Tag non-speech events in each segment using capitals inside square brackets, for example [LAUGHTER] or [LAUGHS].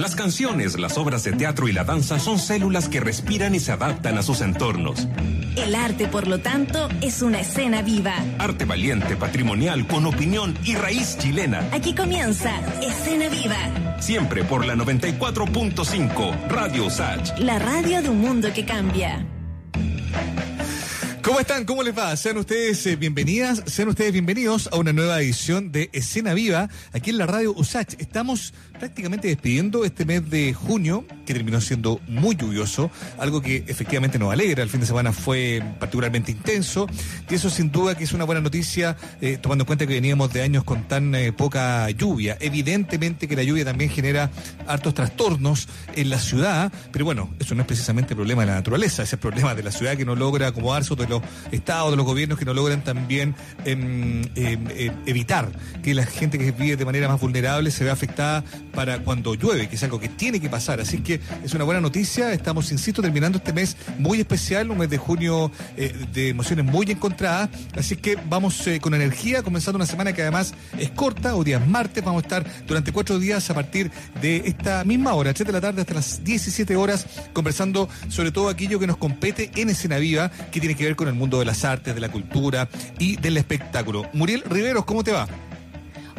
Las canciones, las obras de teatro y la danza son células que respiran y se adaptan a sus entornos. El arte, por lo tanto, es una escena viva. Arte valiente, patrimonial, con opinión y raíz chilena. Aquí comienza Escena Viva. Siempre por la 94.5 Radio Sach. La radio de un mundo que cambia. ¿Cómo están? ¿Cómo les va? Sean ustedes eh, bienvenidas, sean ustedes bienvenidos a una nueva edición de Escena Viva aquí en la radio USACH. Estamos prácticamente despidiendo este mes de junio, que terminó siendo muy lluvioso, algo que efectivamente nos alegra. El fin de semana fue particularmente intenso y eso sin duda que es una buena noticia, eh, tomando en cuenta que veníamos de años con tan eh, poca lluvia. Evidentemente que la lluvia también genera hartos trastornos en la ciudad, pero bueno, eso no es precisamente problema de la naturaleza, es el problema de la ciudad que no logra acomodarse o de los estados, de los gobiernos que no logran también em, em, em, evitar que la gente que vive de manera más vulnerable se vea afectada para cuando llueve, que es algo que tiene que pasar. Así que es una buena noticia. Estamos, insisto, terminando este mes muy especial, un mes de junio eh, de emociones muy encontradas. Así que vamos eh, con energía, comenzando una semana que además es corta, hoy día es martes. Vamos a estar durante cuatro días a partir de esta misma hora, 3 de la tarde hasta las 17 horas, conversando sobre todo aquello que nos compete en escena viva, que tiene que ver con el mundo de las artes, de la cultura y del espectáculo. Muriel Riveros, ¿cómo te va?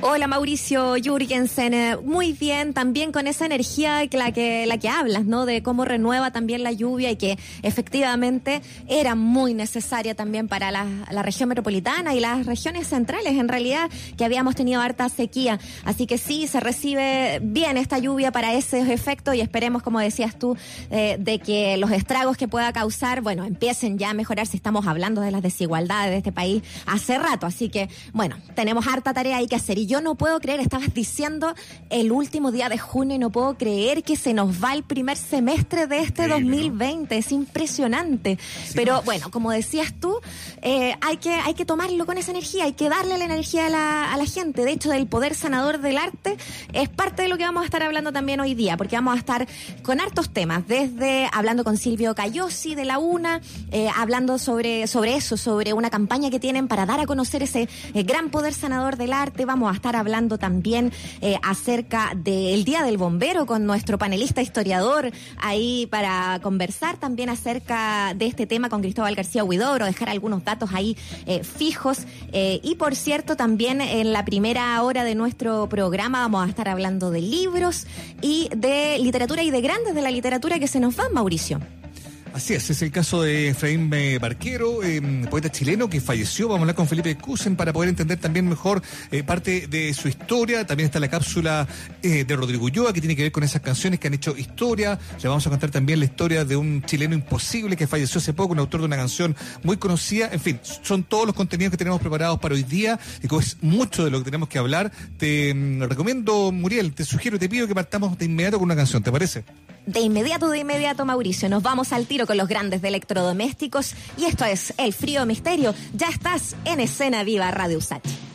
Hola Mauricio Jurgensen, eh, muy bien, también con esa energía la que, la que hablas, ¿no? De cómo renueva también la lluvia y que efectivamente era muy necesaria también para la, región metropolitana y las regiones centrales, en realidad, que habíamos tenido harta sequía. Así que sí, se recibe bien esta lluvia para ese efecto y esperemos, como decías tú, eh, de que los estragos que pueda causar, bueno, empiecen ya a mejorar si estamos hablando de las desigualdades de este país hace rato. Así que, bueno, tenemos harta tarea ahí que hacer. Y yo no puedo creer, estabas diciendo el último día de junio y no puedo creer que se nos va el primer semestre de este 2020. Es impresionante. Pero bueno, como decías tú, eh, hay, que, hay que tomarlo con esa energía, hay que darle la energía a la, a la gente. De hecho, del poder sanador del arte es parte de lo que vamos a estar hablando también hoy día, porque vamos a estar con hartos temas, desde hablando con Silvio Cayosi de la UNA, eh, hablando sobre, sobre eso, sobre una campaña que tienen para dar a conocer ese eh, gran poder sanador del arte. Vamos a estar hablando también eh, acerca del Día del Bombero con nuestro panelista historiador ahí para conversar también acerca de este tema con Cristóbal García Huidobro, dejar algunos datos ahí eh, fijos. Eh, y por cierto, también en la primera hora de nuestro programa vamos a estar hablando de libros y de literatura y de grandes de la literatura que se nos van, Mauricio. Así es, es el caso de Efraín eh, Barquero, eh, poeta chileno que falleció. Vamos a hablar con Felipe Cusen para poder entender también mejor eh, parte de su historia. También está la cápsula de Rodrigo Ulloa que tiene que ver con esas canciones que han hecho historia. Le vamos a contar también la historia de un chileno imposible que falleció hace poco, un autor de una canción muy conocida. En fin, son todos los contenidos que tenemos preparados para hoy día y como es mucho de lo que tenemos que hablar, te mm, recomiendo, Muriel, te sugiero, te pido que partamos de inmediato con una canción, ¿te parece? De inmediato, de inmediato, Mauricio, nos vamos al tiro con los grandes de electrodomésticos y esto es El Frío Misterio. Ya estás en Escena Viva Radio USACH.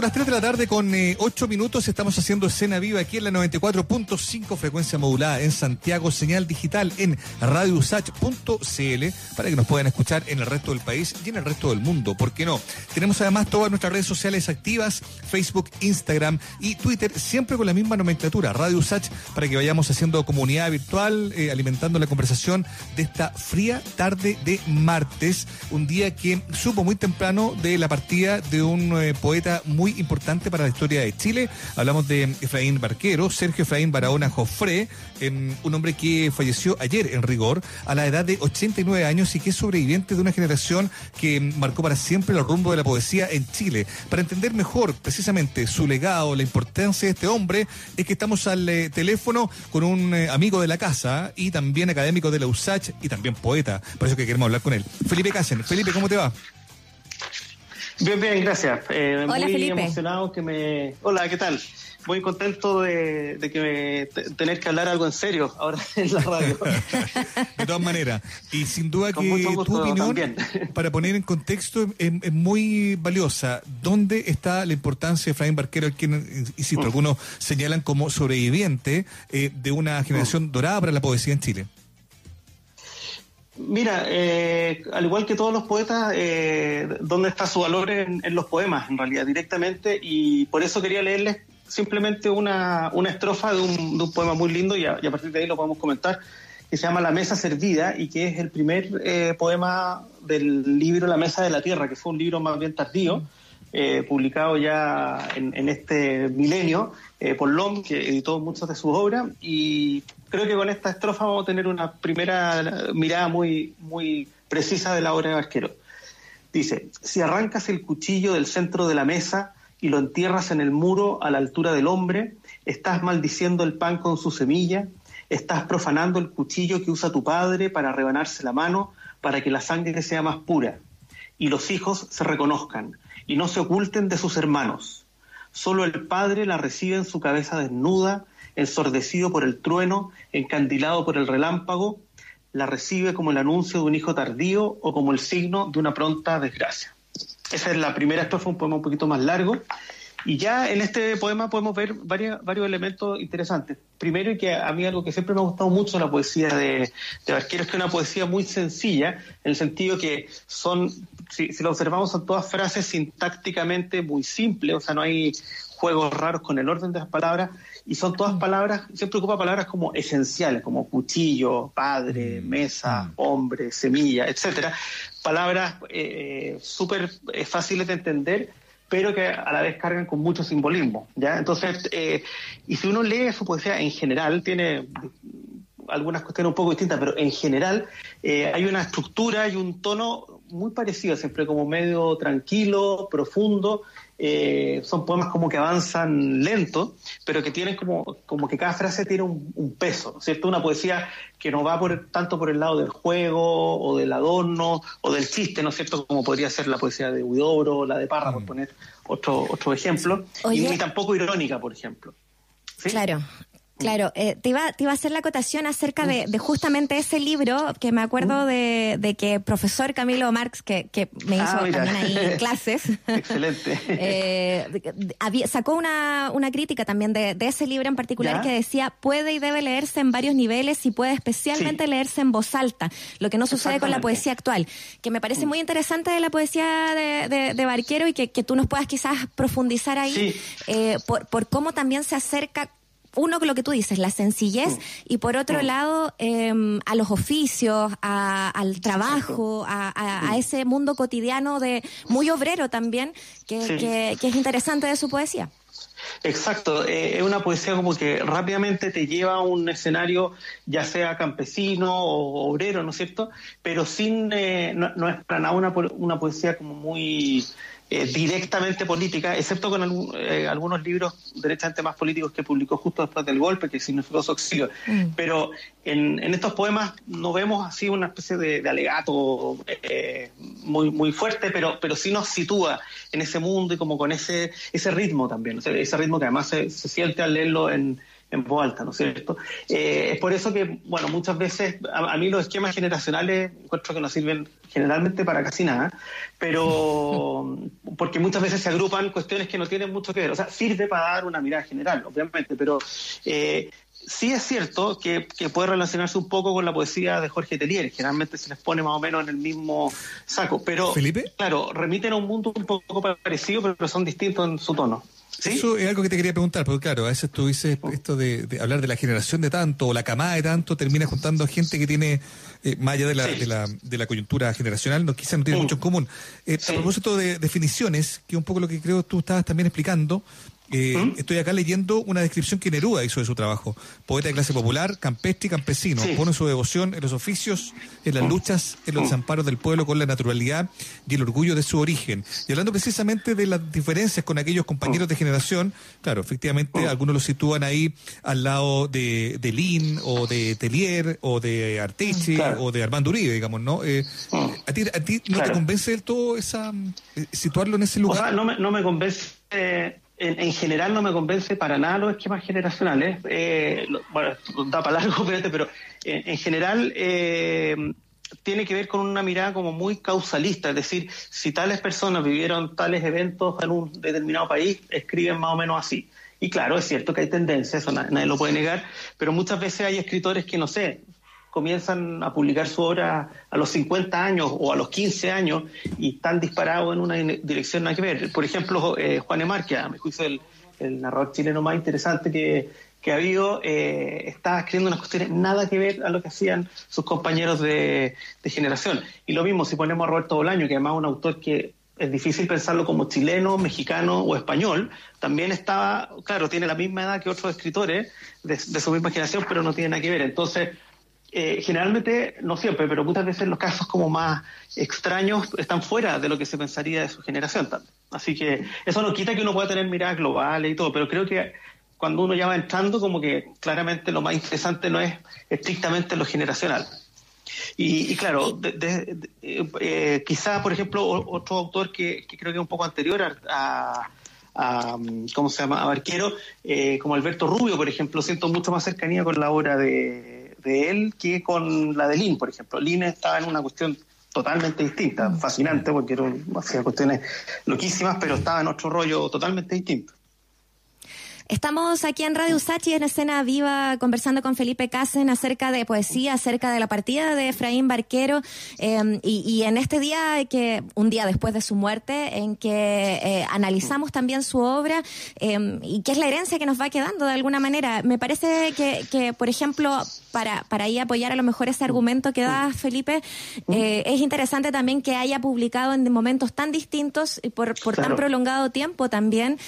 Son las 3 de la tarde con eh, 8 minutos. Estamos haciendo escena viva aquí en la 94.5 frecuencia modulada en Santiago, señal digital en radiousach.cl para que nos puedan escuchar en el resto del país y en el resto del mundo. ¿Por qué no? Tenemos además todas nuestras redes sociales activas, Facebook, Instagram y Twitter, siempre con la misma nomenclatura, Radio Usach, para que vayamos haciendo comunidad virtual, eh, alimentando la conversación de esta fría tarde de martes, un día que supo muy temprano de la partida de un eh, poeta muy importante para la historia de Chile. Hablamos de Efraín Barquero, Sergio Efraín Barahona Jofré, eh, un hombre que falleció ayer en rigor a la edad de 89 años y que es sobreviviente de una generación que marcó para siempre el rumbo de la poesía en Chile. Para entender mejor precisamente su legado, la importancia de este hombre, es que estamos al eh, teléfono con un eh, amigo de la casa y también académico de la USACH y también poeta. Por eso que queremos hablar con él. Felipe Casen. Felipe, ¿cómo te va? Bien, bien, gracias. Eh, Hola, muy Felipe. emocionado que me... Hola, ¿qué tal? Muy contento de, de que me, tener que hablar algo en serio ahora [LAUGHS] en la radio. De todas maneras. Y sin duda Con que tu opinión, también. para poner en contexto, es, es muy valiosa. ¿Dónde está la importancia de Efraín Barquero, al quien, insisto, Mm. algunos señalan como sobreviviente eh, de una generación Mm. dorada para la poesía en Chile? Mira, eh, al igual que todos los poetas, eh, ¿dónde está su valor en, en los poemas, en realidad, directamente? Y por eso quería leerles simplemente una, una estrofa de un, de un poema muy lindo y a, partir de ahí lo podemos comentar, que se llama La Mesa Servida y que es el primer eh, poema del libro La Mesa de la Tierra, que fue un libro más bien tardío, eh, publicado ya en este milenio eh, por Lom, que editó muchas de sus obras, y creo que con esta estrofa vamos a tener una primera mirada muy, muy precisa de la obra de Barquero. Dice, si arrancas el cuchillo del centro de la mesa y lo entierras en el muro a la altura del hombre, estás maldiciendo el pan con su semilla, estás profanando el cuchillo que usa tu padre para rebanarse la mano para que la sangre sea más pura y los hijos se reconozcan y no se oculten de sus hermanos. Solo el padre la recibe en su cabeza desnuda, ensordecido por el trueno, encandilado por el relámpago, la recibe como el anuncio de un hijo tardío o como el signo de una pronta desgracia. Esa es la primera estrofa, un poema un poquito más largo. Y ya en este poema podemos ver varios, varios elementos interesantes. Primero, y que a mí algo que siempre me ha gustado mucho la poesía de, de Barquero es que es una poesía muy sencilla, en el sentido que son, si, si lo observamos, son todas frases sintácticamente muy simples, o sea, no hay juegos raros con el orden de las palabras, y son todas palabras, siempre ocupa palabras como esenciales, como cuchillo, padre, mesa, hombre, semilla, etcétera. Palabras eh, súper eh, fáciles de entender, pero que a la vez cargan con mucho simbolismo, ¿ya? Entonces, eh, y si uno lee su poesía en general, tiene algunas cuestiones un poco distintas, pero en general eh, hay una estructura y un tono muy parecido, siempre como medio tranquilo, profundo. eh, son poemas como que avanzan lento, pero que tienen como, como que cada frase tiene un, un peso, ¿cierto? Una poesía que no va por, tanto por el lado del juego o del adorno o del chiste, ¿no es cierto? Como podría ser la poesía de Huidobro o la de Parra, por poner otro, otro ejemplo. Y, ni tampoco irónica, por ejemplo. ¿Sí? Claro. Claro, eh, te, iba, te iba a hacer la acotación acerca de, de justamente ese libro que me acuerdo de, de que profesor Camilo Marx, que, que me hizo Ah, mira. también ahí [LAUGHS] clases, Excelente. [LAUGHS] eh, había- sacó una, una crítica también de, de ese libro en particular ¿Ya? que decía puede y debe leerse en varios niveles y puede especialmente Sí. leerse en voz alta, lo que no sucede con la poesía actual, que me parece muy interesante de la poesía de, Barquero y que, que tú nos puedas quizás profundizar ahí Sí. eh, por, por cómo también se acerca uno, lo que tú dices, la sencillez, Mm. y por otro lado, eh, a los oficios, a- al trabajo, a, a- Mm. a ese mundo cotidiano de muy obrero también, que, Sí. que- que es interesante de su poesía. Exacto, eh, es una poesía como que rápidamente te lleva a un escenario, ya sea campesino o obrero, ¿no es cierto? Pero sin, eh, no, no es para nada una, una poesía como muy eh, directamente política, excepto con algún- eh, algunos libros derechamente más políticos que publicó justo después del golpe, que significó su exilio. Pero en, en estos poemas no vemos así una especie de, de alegato eh, muy, muy fuerte, pero, pero sí nos sitúa en ese mundo y como con ese, ese ritmo también, o sea, ese ritmo que además se, se siente al leerlo en, en voz alta, ¿no es cierto? Eh, es por eso que, bueno, muchas veces a, mí los esquemas generacionales encuentro que no sirven generalmente para casi nada, pero [LAUGHS] porque muchas veces se agrupan cuestiones que no tienen mucho que ver. O sea, sirve para dar una mirada general, obviamente, pero eh, sí es cierto que, puede relacionarse un poco con la poesía de Jorge Telier, generalmente se les pone más o menos en el mismo saco, pero ¿Felipe? claro, remiten a un mundo un poco parecido, pero son distintos en su tono. Eso es algo que te quería preguntar, porque claro, a veces tú dices esto de, hablar de la generación de tanto o la camada de tanto, termina juntando a gente que tiene, eh, más allá de la, de, la, de la coyuntura generacional, no, quizás no tiene mucho en común. Eh, a propósito de definiciones, que es un poco lo que creo tú estabas también explicando, eh, ¿Mm? Estoy acá leyendo una descripción que Neruda hizo de su trabajo. Poeta de clase popular, campestre y campesino. Pone su devoción en los oficios, en las ¿Mm? luchas, en los ¿Mm? desamparos del pueblo con la naturalidad y el orgullo de su origen. Y hablando precisamente de las diferencias con aquellos compañeros de generación, claro, efectivamente algunos lo sitúan ahí al lado de, de Lin o de Telier o de Arteche o de Armando Uribe, digamos, ¿no? Eh, ¿A ti, a ti no te convence del todo esa, eh, situarlo en ese lugar? no me, no me convence en, general no me convence para nada los esquemas generacionales. Eh, bueno, da para largo, [LAUGHS] pero en, general eh, tiene que ver con una mirada como muy causalista, es decir, si tales personas vivieron tales eventos en un determinado país, escriben más o menos así. Y claro, es cierto que hay tendencias, eso nadie lo puede negar, pero muchas veces hay escritores que, no sé, comienzan a publicar su obra a los 50 años o a los 15 años y están disparados en una dirección nada que ver. Por ejemplo, eh, Juan Emarque, a mi juicio el, el narrador chileno más interesante que, que ha habido, eh, está escribiendo unas cuestiones nada que ver a lo que hacían sus compañeros de, generación. Y lo mismo si ponemos a Roberto Bolaño, que además es un autor que es difícil pensarlo como chileno, mexicano o español, también está, claro, tiene la misma edad que otros escritores de, de su misma generación, pero no tiene nada que ver. Entonces, eh, generalmente, no siempre, pero muchas veces los casos como más extraños están fuera de lo que se pensaría de su generación también. Así que eso no quita que uno pueda tener miradas globales y todo, pero creo que cuando uno ya va entrando, como que claramente lo más interesante no es estrictamente lo generacional. Y, claro, de, eh, quizá, por ejemplo, otro autor que, creo que es un poco anterior a, ¿cómo se llama?, a Barquero, eh, como Alberto Rubio, por ejemplo, siento mucho más cercanía con la obra de de él que con la de Lin, por ejemplo. Lin estaba en una cuestión totalmente distinta, fascinante porque hacía cuestiones loquísimas, pero estaba en otro rollo totalmente distinto. Estamos aquí en Radio Sachi en escena viva conversando con Felipe Casen acerca de poesía, acerca de la partida de Efraín Barquero em, y, en este día que un día después de su muerte en que eh, analizamos también su obra em, y qué es la herencia que nos va quedando de alguna manera. Me parece que, que por ejemplo, para, para ahí apoyar a lo mejor ese argumento que da Felipe, eh, es interesante también que haya publicado en momentos tan distintos y por, por tan prolongado tiempo también.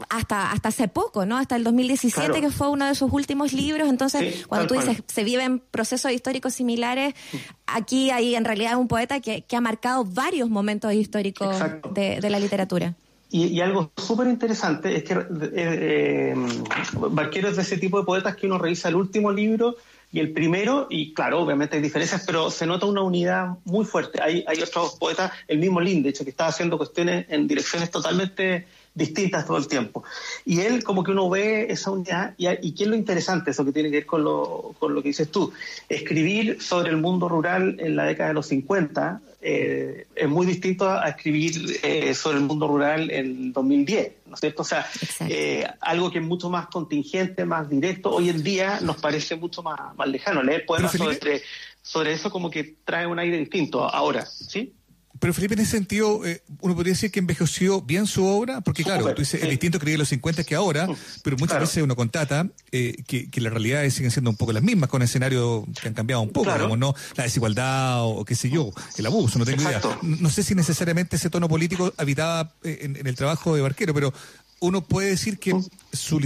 Eh, hasta, hasta hace poco, ¿no? Hasta el 2017, que fue uno de sus últimos libros. Entonces, cuando tú dices, se viven procesos históricos similares, aquí hay en realidad un poeta que, que ha marcado varios momentos históricos de, de, la literatura. Y, algo súper interesante es que eh, eh, Barquero es de ese tipo de poetas que uno revisa el último libro y el primero, y claro, obviamente hay diferencias, pero se nota una unidad muy fuerte. Hay, hay otros poetas, el mismo Lin, de hecho, que está haciendo cuestiones en direcciones totalmente distintas todo el tiempo. Y él como que uno ve esa unidad y, y ¿qué es lo interesante? Eso que tiene que ver con lo, con lo que dices tú. Escribir sobre el mundo rural en la década de los 50 eh, es muy distinto a, escribir eh, sobre el mundo rural en 2010, ¿no es cierto? O sea, eh, algo que es mucho más contingente, más directo, hoy en día nos parece mucho más, más lejano. Leer poemas sobre, sobre eso como que trae un aire distinto ahora, ¿sí? Pero Felipe, en ese sentido, eh, uno podría decir que envejeció bien su obra, porque claro, tú dices, es distinto creer los 50 que ahora, pero muchas veces uno contata eh, que, que las realidades siguen siendo un poco las mismas, con escenarios que han cambiado un poco, como no la desigualdad o, qué sé yo, el abuso, no tengo idea. No sé si necesariamente ese tono político habitaba eh, en, el trabajo de Barquero, pero uno puede decir que su,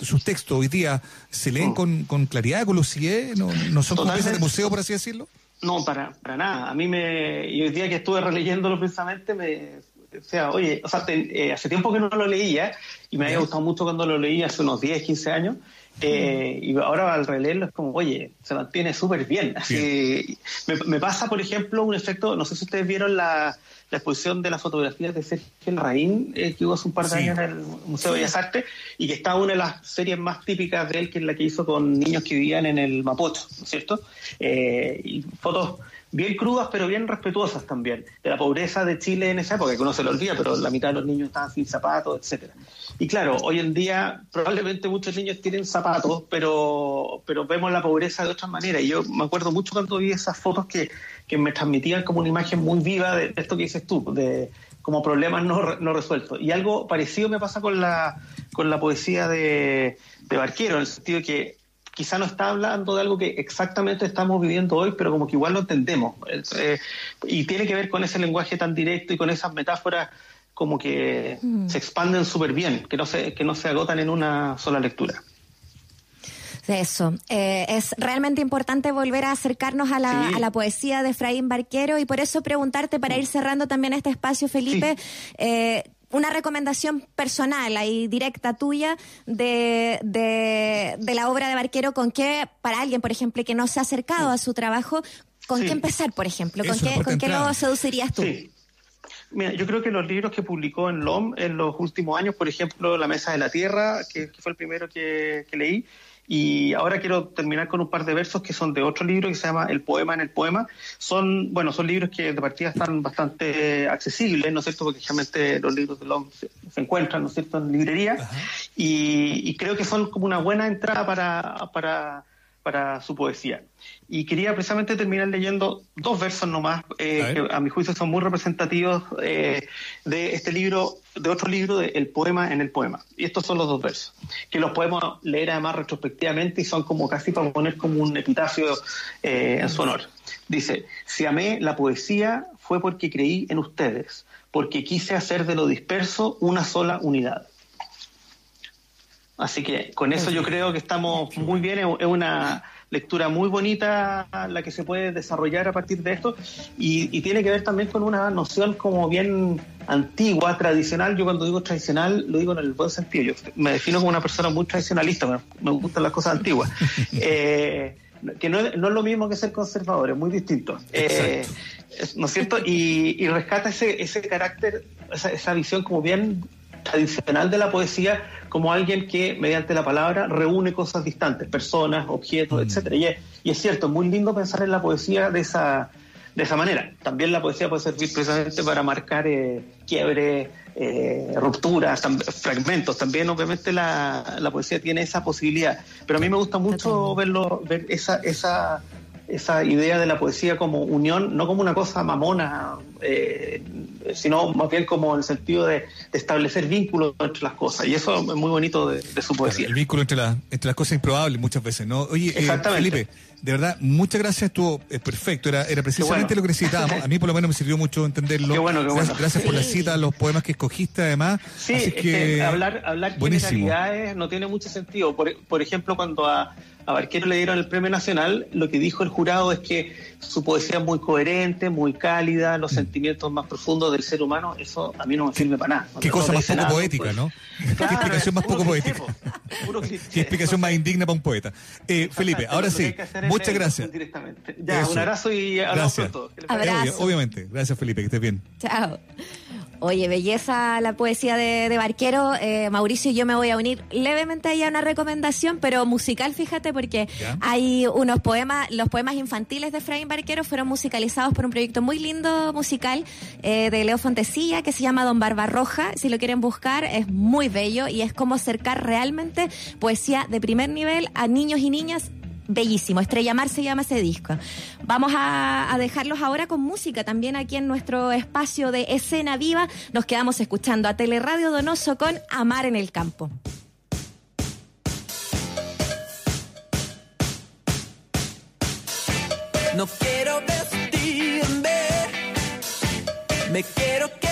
sus textos hoy día se leen con, con claridad, con lucidez, no, no son como piezas de museo, por así decirlo. No, para, para nada. A mí me, y hoy día que estuve releyéndolo precisamente, me, sea, oye, o sea, eh, hace tiempo que no lo leía y me había gustado mucho cuando lo leí hace unos 10, 15 años. Eh, y ahora al releerlo es como, oye, se mantiene súper bien. Así, me, pasa, por ejemplo, un efecto, no sé si ustedes vieron la, exposición de las fotografías de Sergio Raín, eh, que hubo hace un par de años en el Museo de Bellas Artes, y que está una de las series más típicas de él, que es la que hizo con niños que vivían en el Mapocho, ¿no es cierto? y fotos bien crudas, pero bien respetuosas también, de la pobreza de Chile en esa época, que uno se lo olvida, pero la mitad de los niños estaban sin zapatos, etcétera. Y claro, hoy en día probablemente muchos niños tienen zapatos, pero, pero vemos la pobreza de otra manera. Y yo me acuerdo mucho cuando vi esas fotos que, que me transmitían como una imagen muy viva de, esto que dices tú, de como problemas no, no resueltos. Y algo parecido me pasa con la, con la poesía de, de Barquero, en el sentido de que quizá no está hablando de algo que exactamente estamos viviendo hoy, pero como que igual lo entendemos. Eh, y tiene que ver con ese lenguaje tan directo y con esas metáforas como que mm. se expanden súper bien, que no, se, que no se agotan en una sola lectura. Eso. Eh, es realmente importante volver a acercarnos a la, a la, poesía de Efraín Barquero y por eso preguntarte, para ir cerrando también este espacio, Felipe, eh, una recomendación personal ahí directa tuya de, de, la obra de Barquero, con qué, para alguien, por ejemplo, que no se ha acercado a su trabajo, ¿con qué empezar, por ejemplo? ¿Con qué, ¿con qué lo seducirías tú? Mira, yo creo que los libros que publicó en LOM en los últimos años, por ejemplo, La Mesa de la Tierra, que, fue el primero que, que leí, y ahora quiero terminar con un par de versos que son de otro libro que se llama El poema en el poema. Son, bueno, son libros que de partida están bastante accesibles, ¿no es cierto? Porque realmente los libros de LOM se, encuentran, ¿no es cierto?, en librería. Y, y, creo que son como una buena entrada para, para para su poesía. Y quería precisamente terminar leyendo dos versos nomás, eh, que a mi juicio son muy representativos eh, de este libro, de otro libro, de El poema en el poema. Y estos son los dos versos, que los podemos leer además retrospectivamente y son como casi para poner como un epitafio eh, en su honor. Dice, si amé la poesía fue porque creí en ustedes, porque quise hacer de lo disperso una sola unidad. Así que con eso yo creo que estamos muy bien, es una lectura muy bonita la que se puede desarrollar a partir de esto y, tiene que ver también con una noción como bien antigua, tradicional. Yo cuando digo tradicional lo digo en el buen sentido. Yo me defino como una persona muy tradicionalista, me, gustan las cosas antiguas. [LAUGHS] Eh, que no, es lo mismo que ser conservador, es muy distinto. Eh, ¿No es cierto? Y, rescata ese, ese carácter, esa, esa visión como bien tradicional de la poesía como alguien que mediante la palabra reúne cosas distantes, personas, objetos, mm. etcétera. Y es, y es cierto, muy lindo pensar en la poesía de esa de esa manera. También la poesía puede servir precisamente para marcar eh, quiebres, eh, rupturas, fragmentos. También, obviamente, la, la, poesía tiene esa posibilidad. Pero a mí me gusta mucho verlo, ver esa, esa esa idea de la poesía como unión, no como una cosa mamona, eh, sino más bien como en el sentido de, establecer vínculos entre las cosas. Y eso es muy bonito de, su poesía. el vínculo entre, entre las cosas improbables muchas veces, ¿no? Oye, eh, Felipe, de verdad, muchas gracias, estuvo perfecto, era, era precisamente lo que necesitábamos. A mí por lo menos me sirvió mucho entenderlo. Qué bueno, qué gracias, bueno. gracias por la cita, los poemas que escogiste además. Sí, Así que, hablar, hablar generalidades no tiene mucho sentido. Por, por ejemplo, cuando a a Barquero le dieron el premio nacional, lo que dijo el jurado es que su poesía es muy coherente, muy cálida, los mm. sentimientos más profundos del ser humano, eso a mí no me sirve para nada. Qué cosa más poco poética, pues. ¿no? Qué explicación más poco poética. Qué explicación más indigna para un poeta. Eh, Felipe, ahora sí, muchas gracias. Ya, un abrazo y hablamos pronto. Obviamente. Gracias, Felipe, que estés bien. Chao. Oye, belleza la poesía de, Barquero. Eh, Mauricio, yo me voy a unir levemente ahí a una recomendación, pero musical, fíjate, porque hay unos poemas, los poemas infantiles de Efraín Barquero fueron musicalizados por un proyecto muy lindo musical eh, de Leo Fontesilla que se llama Don Barbarroja. Si lo quieren buscar, es muy bello y es como acercar realmente poesía de primer nivel a niños y niñas bellísimo. Estrella Mar se llama ese disco. Vamos a, dejarlos ahora con música también aquí en nuestro espacio de escena viva. Nos quedamos escuchando a Teleradio Donoso con Amar en el Campo. No quiero vestirme, me quiero quedar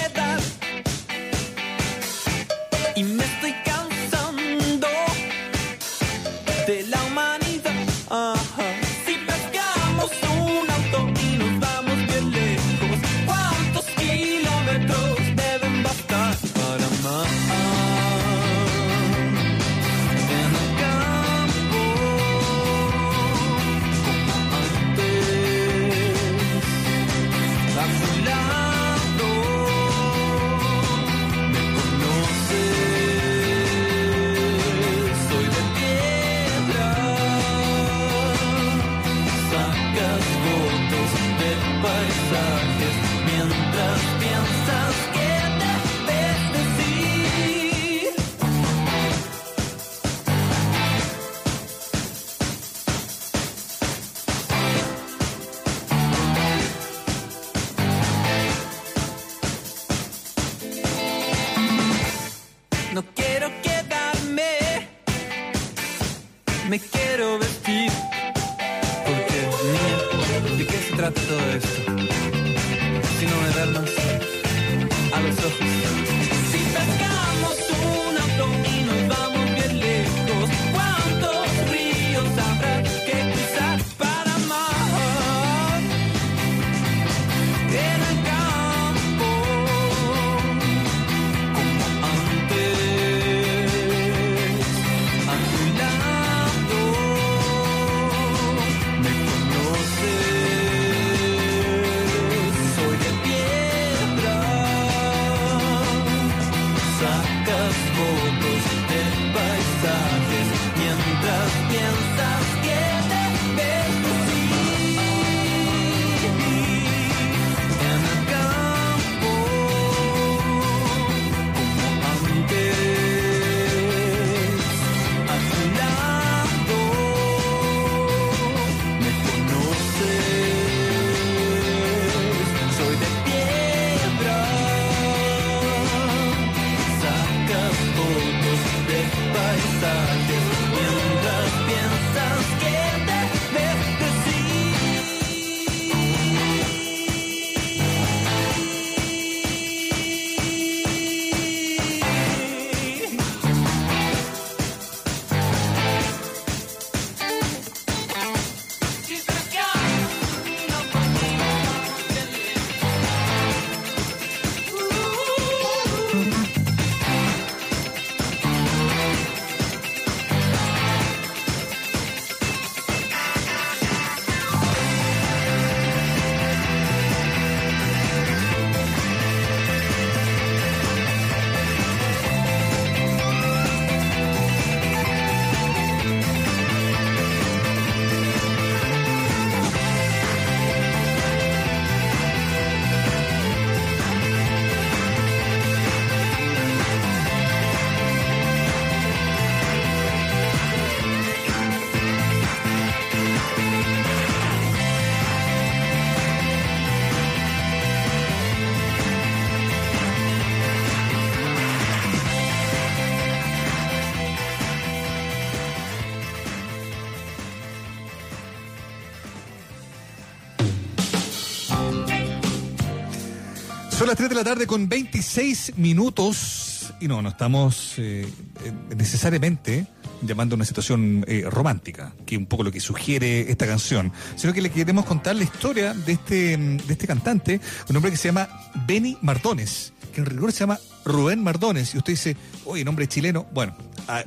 Son las 3 de la tarde con 26 minutos y no, no estamos eh, eh, necesariamente llamando a una situación eh, romántica, que es un poco lo que sugiere esta canción, sino que le queremos contar la historia de este, de este cantante, un hombre que se llama Benny Mardones, que en rigor se llama Rubén Mardones, y usted dice, oye, nombre chileno, bueno,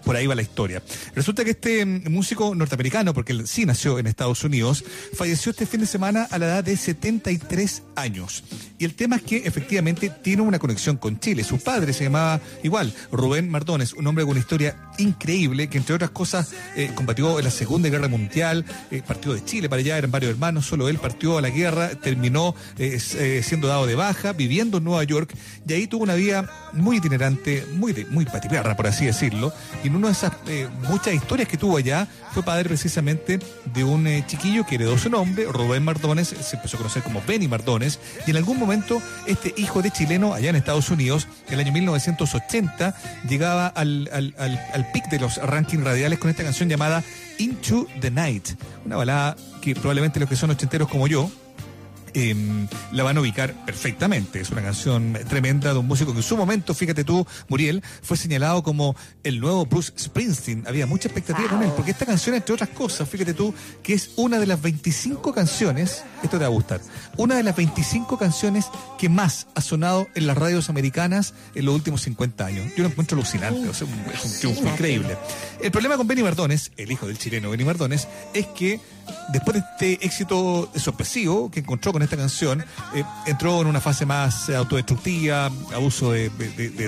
por ahí va la historia. Resulta que este mm, músico norteamericano, porque él sí nació en Estados Unidos, falleció este fin de semana a la edad de 73 años. Y el tema es que efectivamente tiene una conexión con Chile. Su padre se llamaba igual, Rubén Mardones, un hombre con una historia increíble que entre otras cosas eh, combatió en la Segunda Guerra Mundial, eh, partió de Chile para allá, eran varios hermanos, solo él partió a la guerra, terminó eh, eh, siendo dado de baja, viviendo en Nueva York, y ahí tuvo una vida muy itinerante, muy, muy patiperra, por así decirlo, y en una de esas eh, muchas historias que tuvo allá, fue padre precisamente de un eh, chiquillo que heredó su nombre, Rubén Mardones, se empezó a conocer como Benny Mardones, y en algún momento este hijo de chileno allá en Estados Unidos, en el año 1980, llegaba al, al, al, al pic de los rankings radiales con esta canción llamada Into the Night, una balada que probablemente los que son ochenteros como yo, eh, la van a ubicar perfectamente. Es una canción tremenda de un músico que en su momento, fíjate tú, Muriel, fue señalado como el nuevo Bruce Springsteen. Había mucha expectativa con él, porque esta canción, entre otras cosas, fíjate tú, que es una de las 25 canciones, esto te va a gustar, una de las 25 canciones que más ha sonado en las radios americanas en los últimos 50 años. Yo lo encuentro alucinante, o sea, es un triunfo increíble. El problema con Benny Mardones, el hijo del chileno Benny Mardones, es que después de este éxito sorpresivo que encontró con esta canción, eh, entró en una fase más autodestructiva, abuso de,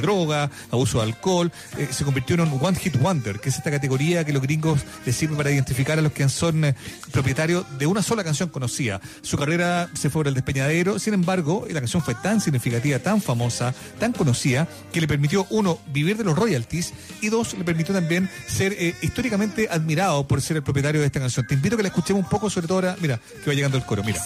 droga, abuso de alcohol, eh, se convirtió en un One Hit Wonder, que es esta categoría que los gringos les sirve para identificar a los que son eh, propietarios de una sola canción conocida. Su carrera se fue por el despeñadero, sin embargo, la canción fue tan significativa, tan famosa, tan conocida, que le permitió, uno, vivir de los royalties y dos, le permitió también ser históricamente admirado por ser el propietario de esta canción. Te invito a que la un poco, sobre todo ahora, mira, que va llegando el coro, mira.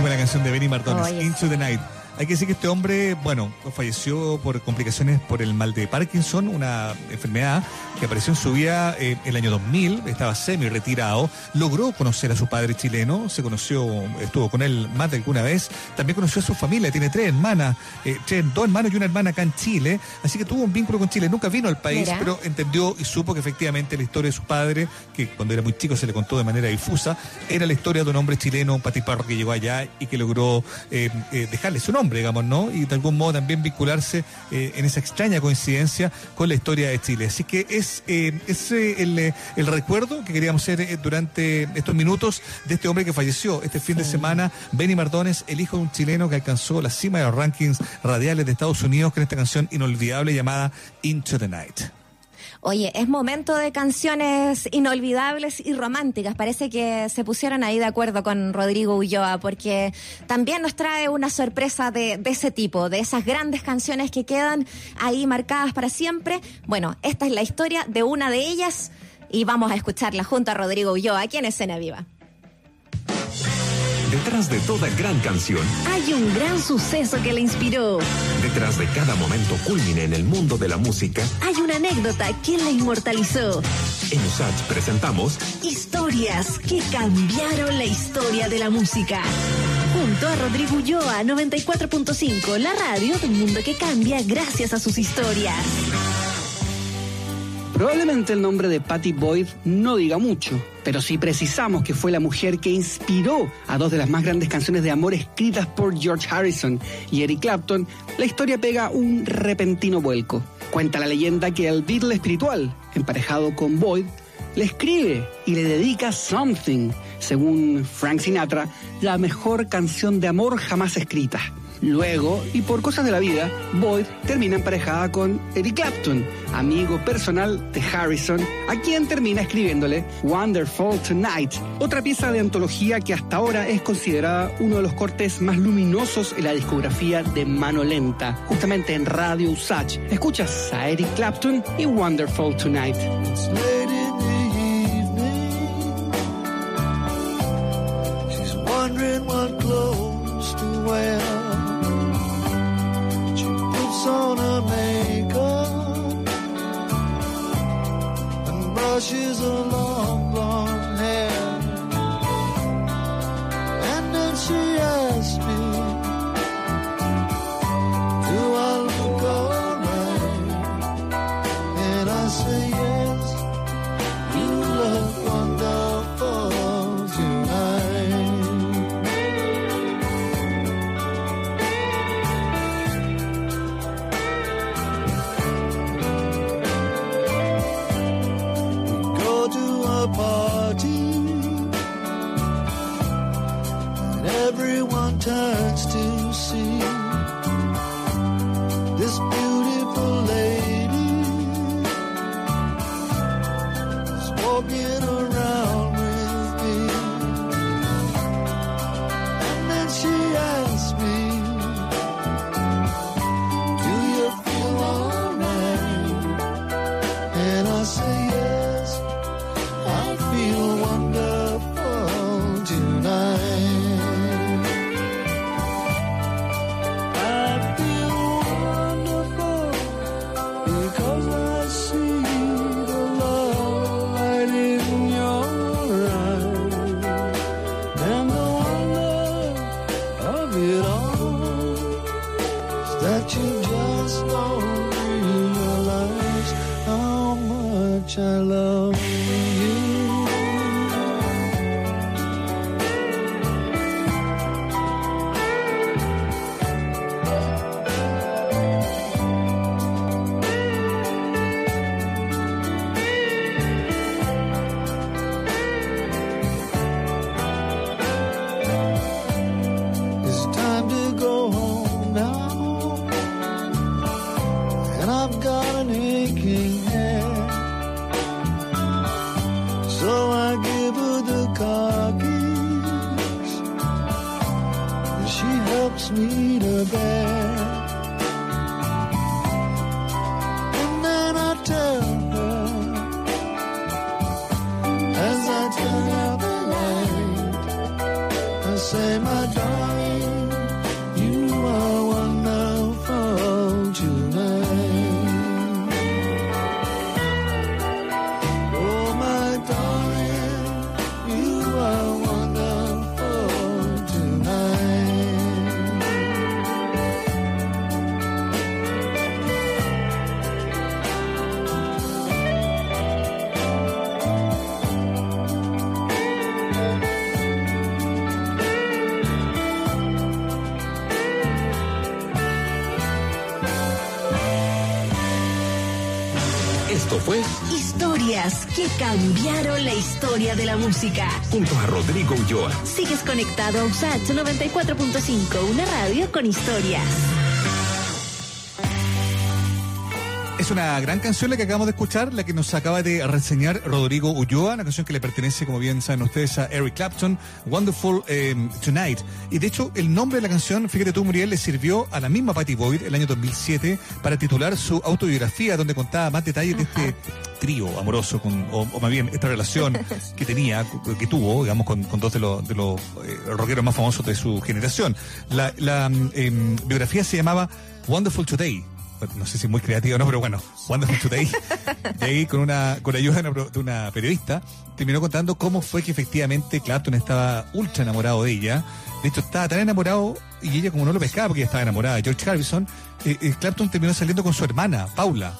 buenísima la canción de Benny Mardones, Into the Night. Hay que decir que este hombre, bueno, falleció por complicaciones por el mal de Parkinson, una enfermedad que apareció en su vida eh, el año 2000, estaba semi retirado, logró conocer a su padre chileno, se conoció, estuvo con él más de alguna vez, también conoció a su familia, tiene tres hermanas, eh, tres- dos hermanos y una hermana acá en Chile, así que tuvo un vínculo con Chile, nunca vino al país, Mira. pero entendió y supo que efectivamente la historia de su padre, que cuando era muy chico se le contó de manera difusa, era la historia de un hombre chileno, un patiparro que llegó allá y que logró eh, eh, dejarle su nombre, digamos, ¿no? Y de algún modo también vincularse eh, en esa extraña coincidencia con la historia de Chile. Así que es, eh, es el, el recuerdo que queríamos hacer eh, durante estos minutos de este hombre que falleció este fin de semana, Benny Mardones, el hijo de un chileno que alcanzó la cima de los rankings radiales de Estados Unidos con esta canción inolvidable llamada Into the Night. Oye, es momento de canciones inolvidables y románticas. Parece que se pusieron ahí de acuerdo con Rodrigo Ulloa, porque también nos trae una sorpresa de, ese tipo, de esas grandes canciones que quedan ahí marcadas para siempre. Bueno, esta es la historia de una de ellas y vamos a escucharla junto a Rodrigo Ulloa aquí en Escena Viva. Detrás de toda gran canción, Hay un gran suceso que le inspiró. detrás de cada momento culmine en el mundo de la música, Hay una anécdota que la inmortalizó. en USACH presentamos Historias que cambiaron la historia de la música. Junto a Rodrigo Ulloa, 94.5, la radio de un mundo que cambia gracias a sus historias. Probablemente el nombre de Patty Boyd no diga mucho, pero si precisamos que fue la mujer que inspiró a dos de las más grandes canciones de amor escritas por George Harrison y Eric Clapton, la historia pega un repentino vuelco. Cuenta la leyenda que el Beatle espiritual, emparejado con Boyd, le escribe y le dedica Something, según Frank Sinatra, la mejor canción de amor jamás escrita. Luego, y por cosas de la vida, Boyd termina emparejada con Eric Clapton, amigo personal de Harrison, a quien termina escribiéndole Wonderful Tonight, otra pieza de antología que hasta ahora es considerada uno de los cortes más luminosos en la discografía de Mano Lenta, justamente en Radio Usach. Escuchas a Eric Clapton y Wonderful Tonight. wondering what clothes to wear. Puts on her makeup and brushes her long blonde hair. And then she asks me, cambiaron la historia de la música. junto a Rodrigo Ulloa. Sigues conectado a USACH 94.5, una radio con historias. Es una gran canción la que acabamos de escuchar, la que nos acaba de reseñar Rodrigo Ulloa, una canción que le pertenece, como bien saben ustedes, a Eric Clapton, Wonderful eh, Tonight. Y de hecho, el nombre de la canción, fíjate tú, Muriel, le sirvió a la misma Patty Boyd el año 2007 para titular su autobiografía, donde contaba más detalles de este trío amoroso, con, o, o más bien esta relación [LAUGHS] que tenía, que tuvo, digamos, con, con dos de los, de los eh, rockeros más famosos de su generación. La, la em, biografía se llamaba Wonderful Today no sé si muy creativo o no, pero bueno, Wonderful Today, de ahí con una, con ayuda de una, pro- de una periodista, terminó contando cómo fue que efectivamente Clapton estaba ultra enamorado de ella. De hecho, estaba tan enamorado y ella como no lo pescaba porque ella estaba enamorada de George Harrison, eh, eh, Clapton terminó saliendo con su hermana, Paula.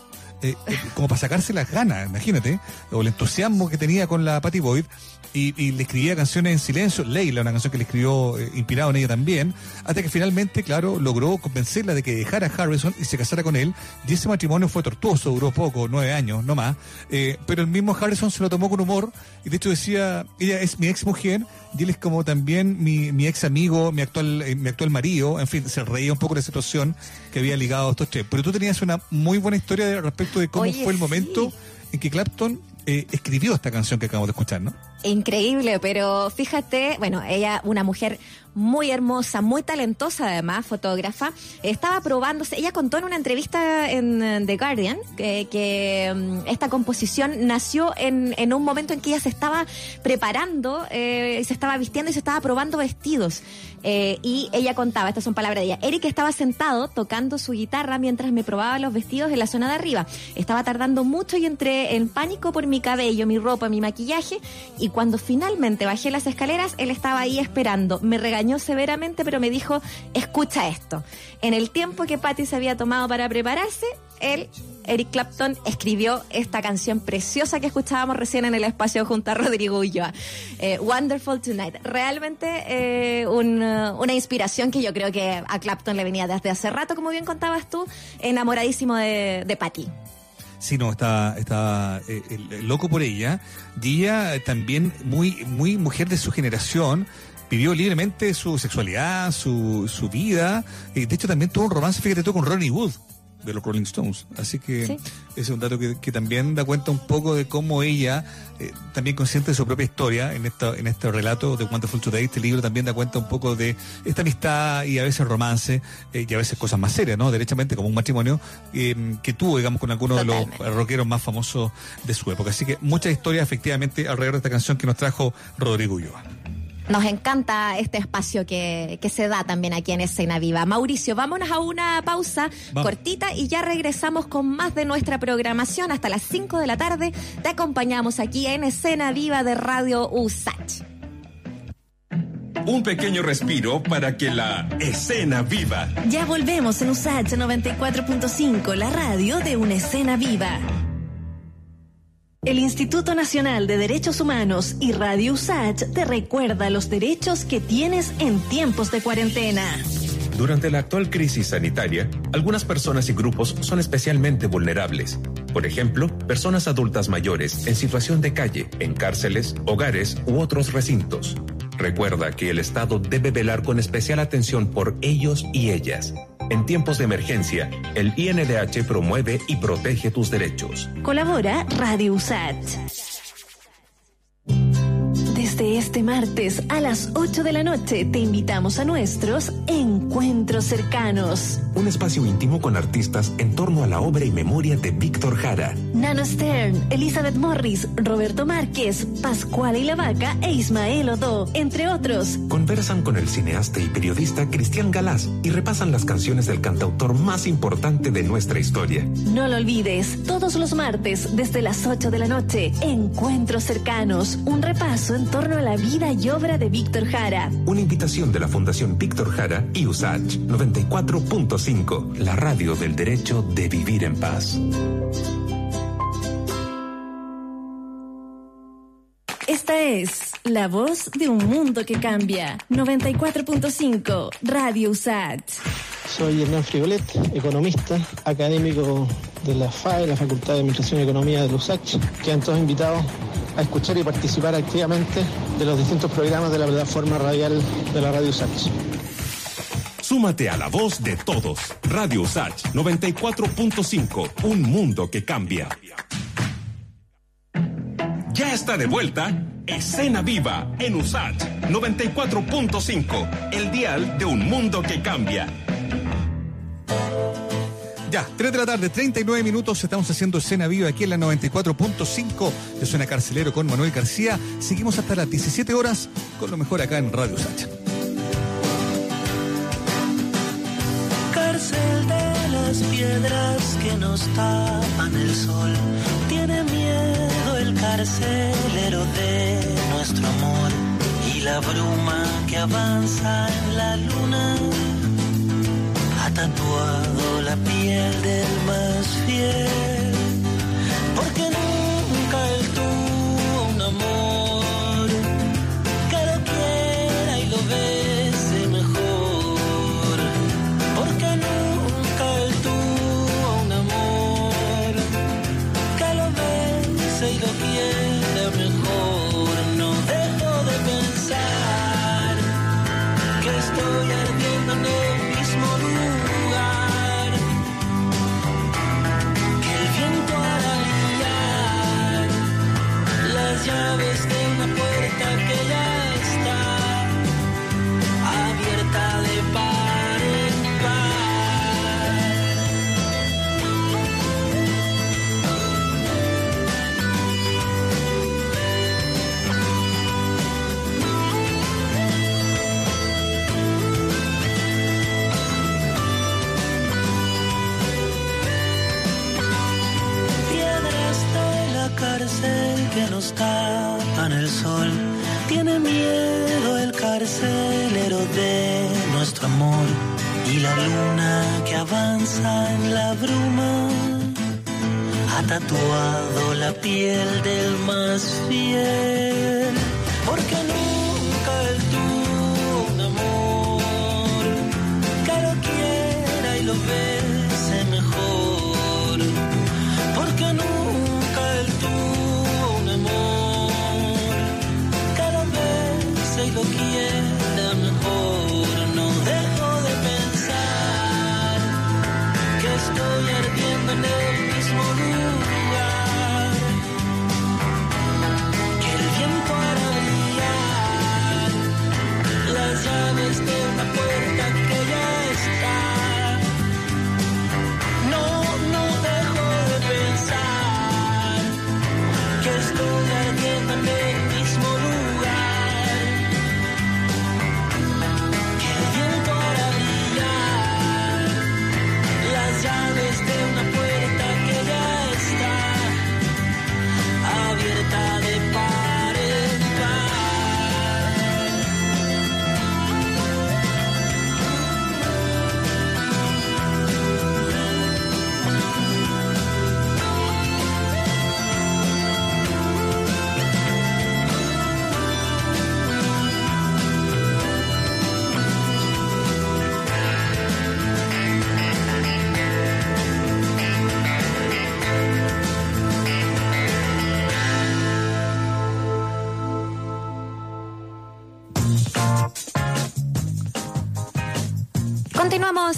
Eh, eh, como para sacarse las ganas, imagínate, o el entusiasmo que tenía con la Patty Boyd, y, y le escribía canciones en silencio, Leila, una canción que le escribió eh, inspirado en ella también, hasta que finalmente, claro, logró convencerla de que dejara a Harrison y se casara con él, y ese matrimonio fue tortuoso, duró poco, nueve años, no más, eh, pero el mismo Harrison se lo tomó con humor, y de hecho decía, ella es mi ex mujer, y él es como también mi, mi ex amigo, mi actual, eh, mi actual marido, en fin, se reía un poco de la situación que había ligado a estos tres. Pero tú tenías una muy buena historia de- respecto de cómo Oye, fue el sí. momento en que Clapton eh, escribió esta canción que acabamos de escuchar, ¿no? Increíble, pero fíjate, bueno, ella, una mujer muy hermosa, muy talentosa además, fotógrafa, estaba probándose, ella contó en una entrevista en The Guardian que, mm, esta composición nació en, en un momento en que ella se estaba preparando, eh, se estaba vistiendo y se estaba probando vestidos. Eh, y ella contaba, estas son palabras de ella, Eric estaba sentado tocando su guitarra mientras me probaba los vestidos en la zona de arriba. Estaba tardando mucho y entré en pánico por mi cabello, mi ropa, mi maquillaje y cuando finalmente bajé las escaleras, él estaba ahí esperando. Me regañó severamente, pero me dijo, escucha esto. En el tiempo que Patty se había tomado para prepararse, él, Eric Clapton, escribió esta canción preciosa que escuchábamos recién en el espacio junto a Rodrigo Ulloa. Eh, Wonderful Tonight. Realmente eh, un, uh, una inspiración que yo creo que a Clapton le venía desde hace rato, como bien contabas tú, enamoradísimo de, de Patty. Sí, no, estaba, estaba eh, el- el loco por ella. Ella eh, también, muy, muy mujer de su generación, vivió libremente su sexualidad, su, su vida. Y de hecho también tuvo un romance, fíjate tú, con Ronnie Wood de los Rolling Stones. Así que Sí. ese es un dato que, que también da cuenta un poco de cómo ella, eh, también consciente de su propia historia en, esta, en este relato de Wonderful Today, este libro también da cuenta un poco de esta amistad y a veces romance eh, y a veces cosas más serias, ¿no? Derechamente como un matrimonio eh, que tuvo, digamos, con algunos de los rockeros más famosos de su época. Así que muchas historias efectivamente alrededor de esta canción que nos trajo Rodrigo Ulloa. Nos encanta este espacio que, que se da también aquí en Escena Viva. Mauricio, vámonos a una pausa Vamos. cortita y ya regresamos con más de nuestra programación. Hasta las 5 de la tarde te acompañamos aquí en Escena Viva de Radio USACH. Un pequeño respiro para que la escena viva. Ya volvemos en USACH 94.5, la radio de una escena viva. El Instituto Nacional de Derechos Humanos y Radio USACH te recuerda los derechos que tienes en tiempos de cuarentena. Durante la actual crisis sanitaria, algunas personas y grupos son especialmente vulnerables. Por ejemplo, personas adultas mayores en situación de calle, en cárceles, hogares u otros recintos. Recuerda que el Estado debe velar con especial atención por ellos y ellas. En tiempos de emergencia, el INDH promueve y protege tus derechos. Colabora Radio USACH. Este martes a las 8 de la noche te invitamos a nuestros encuentros cercanos. Un espacio íntimo con artistas en torno a la obra y memoria de Víctor Jara. Nano Stern, Elizabeth Morris, Roberto Márquez, Pascual y la Vaca e Ismael Odó, entre otros. Conversan con el cineasta y periodista Cristian Galás y repasan las canciones del cantautor más importante de nuestra historia. No lo olvides, todos los martes desde las 8 de la noche, Encuentros cercanos, un repaso en torno a la vida y obra de Víctor Jara. Una invitación de la Fundación Víctor Jara y USACH 94.5, la radio del derecho de vivir en paz. Esta es la voz de un mundo que cambia. 94.5 Radio USAT. Soy Hernán Frigolet, economista, académico de la FAE, la Facultad de Administración y Economía de LUSACH, quedan todos invitados a escuchar y participar activamente de los distintos programas de la plataforma radial de la Radio USACH. Súmate a la voz de todos. Radio Usach 94.5, un mundo que cambia. Ya está de vuelta Escena Viva en Usach 94.5, el dial de un mundo que cambia. Ya, 3 de la tarde, 39 minutos, estamos haciendo escena viva aquí en la 94.5 de Suena Carcelero con Manuel García. Seguimos hasta las 17 horas con lo mejor acá en Radio Sacha. Cárcel de las piedras que nos tapan el sol. Tiene miedo el carcelero de nuestro amor y la bruma que avanza en la luna tatuado la piel del más fiel. Porque nunca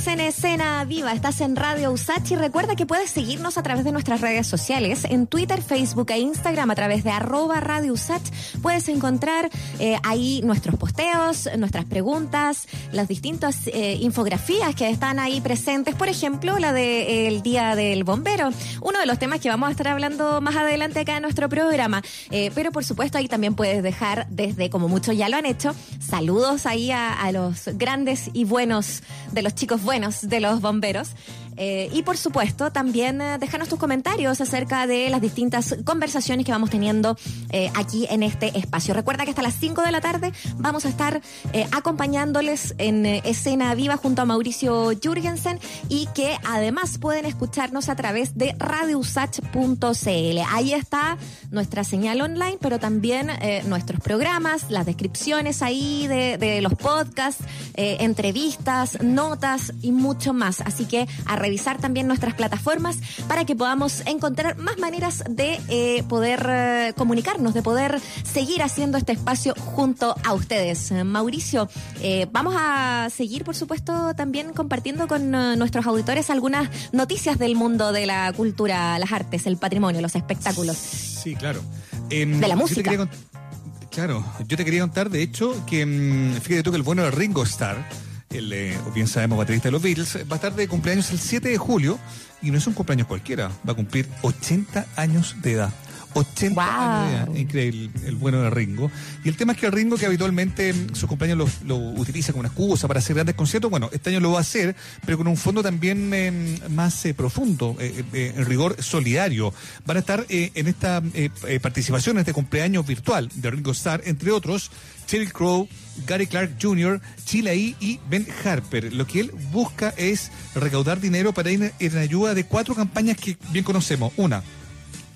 Continuamos en Escena Viva, estás en Radio Usach y recuerda que puedes seguirnos a través de nuestras redes sociales, en Twitter, Facebook e Instagram a través de arroba Radio Usach. Puedes encontrar eh, ahí nuestros posteos, nuestras preguntas, las distintas eh, infografías que están ahí presentes, por ejemplo, la del Día del Bombero, uno de los temas que vamos a estar hablando más adelante acá en nuestro programa. Eh, pero por supuesto ahí también puedes dejar desde, como muchos ya lo han hecho, saludos ahí a, los grandes y buenos de los chicos buenos de los bomberos. Eh, y por supuesto, también eh, déjanos tus comentarios acerca de las distintas conversaciones que vamos teniendo eh, aquí en este espacio. Recuerda que hasta las 5 de la tarde vamos a estar eh, acompañándoles en escena viva junto a Mauricio Jürgensen y que además pueden escucharnos a través de radiousach.cl. Ahí está nuestra señal online, pero también nuestros programas, las descripciones ahí de, los podcasts, entrevistas, notas y mucho más. Así que arroba revisar también nuestras plataformas para que podamos encontrar más maneras de eh, poder eh, comunicarnos, de poder seguir haciendo este espacio junto a ustedes. Mauricio, eh, vamos a seguir, por supuesto, también compartiendo con eh, nuestros auditores algunas noticias del mundo de la cultura, las artes, el patrimonio, los espectáculos. Sí, claro. Em, De la música. claro, yo te quería contar, de hecho, que mm, fíjate tú que el bueno de Ringo Starr, el, eh, bien sabemos, baterista de los Beatles, va a estar de cumpleaños el 7 de julio y no es un cumpleaños cualquiera, va a cumplir 80 años de edad. 80 Wow. años increíble, el bueno de Ringo. Y el tema es que el Ringo, que habitualmente sus cumpleaños lo, lo utiliza como una excusa para hacer grandes conciertos, bueno, este año lo va a hacer, pero con un fondo también eh, más eh, profundo, eh, eh, en rigor solidario. Van a estar eh, en esta eh, eh, participación, en este cumpleaños virtual de Ringo Starr, entre otros, Sheryl Crow, Gary Clark Jr., Chile y Ben Harper. Lo que él busca es recaudar dinero para ir en ayuda de cuatro campañas que bien conocemos. Una,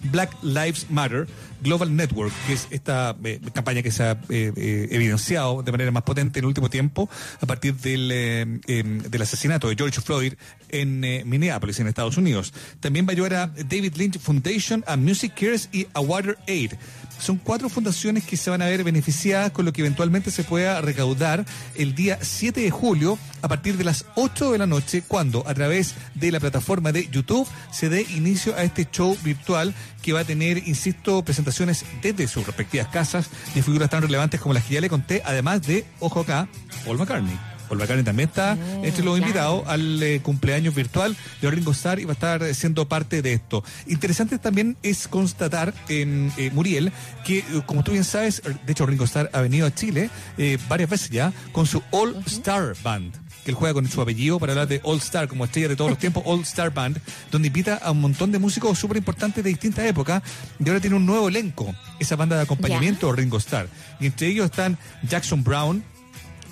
Black Lives Matter Global Network, que es esta eh, campaña que se ha eh, eh, evidenciado de manera más potente en el último tiempo a partir del, eh, em, del asesinato de George Floyd en Minneapolis, en Estados Unidos. También va a ayudar a David Lynch Foundation, a Music Cares y a Water Aid. Son cuatro fundaciones que se van a ver beneficiadas con lo que eventualmente se pueda recaudar el día 7 de julio a partir de las 8 de la noche, cuando a través de la plataforma de YouTube se dé inicio a este show virtual que va a tener, insisto, presentaciones desde sus respectivas casas de figuras tan relevantes como las que ya le conté, además de, ojo acá, Paul McCartney. Paul McCartney también está entre los claro. invitados al eh, cumpleaños virtual de Ringo Starr y va a estar eh, siendo parte de esto. Interesante también es constatar en eh, Muriel que, eh, como tú bien sabes, de hecho Ringo Starr ha venido a Chile eh, varias veces ya con su All Star Band que él juega con su apellido para hablar de All Star, como estrella de todos los tiempos, All Star Band, donde invita a un montón de músicos súper importantes de distintas épocas, y ahora tiene un nuevo elenco, esa banda de acompañamiento de Ringo Starr. Y entre ellos están Jackson Brown,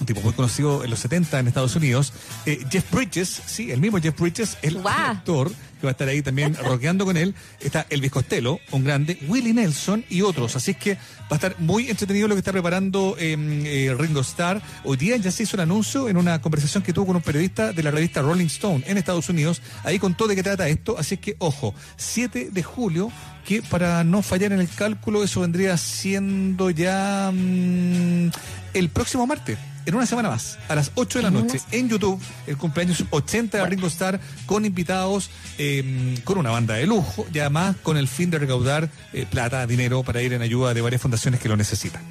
un tipo muy conocido en los 70 en Estados Unidos. Eh, Jeff Bridges, sí, el mismo Jeff Bridges, el actor que va a estar ahí también rockeando con él. Está Elvis Costello, un grande, Willie Nelson y otros. Así es que va a estar muy entretenido lo que está preparando eh, eh, Ringo Starr. Hoy día ya se hizo el anuncio en una conversación que tuvo con un periodista de la revista Rolling Stone en Estados Unidos. Ahí contó de qué trata esto. Así es que, ojo, 7 de julio que para no fallar en el cálculo, eso vendría siendo ya mm, el próximo martes, en una semana más, a las 8 de la noche, en YouTube, el cumpleaños 80 de Ringo Starr, con invitados, eh, con una banda de lujo, y además con el fin de recaudar eh, plata, dinero para ir en ayuda de varias fundaciones que lo necesitan.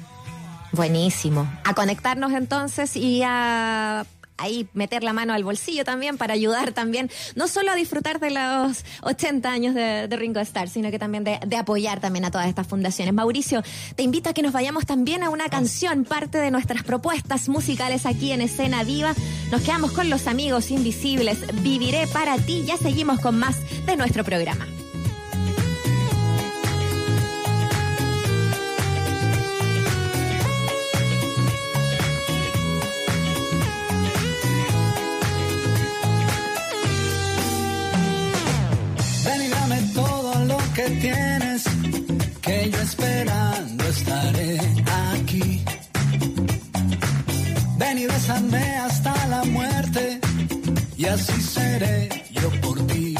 Buenísimo. A conectarnos entonces y a ahí meter la mano al bolsillo también para ayudar también, no solo a disfrutar de los 80 años de, de Ringo Starr, sino que también de, de apoyar también a todas estas fundaciones. Mauricio, te invito a que nos vayamos también a una canción, parte de nuestras propuestas musicales aquí en Escena Viva. Nos quedamos con los amigos invisibles, Viviré para ti, ya seguimos con más de nuestro programa. Que tienes, que yo esperando estaré aquí. Ven y bésame hasta la muerte, y así seré yo por ti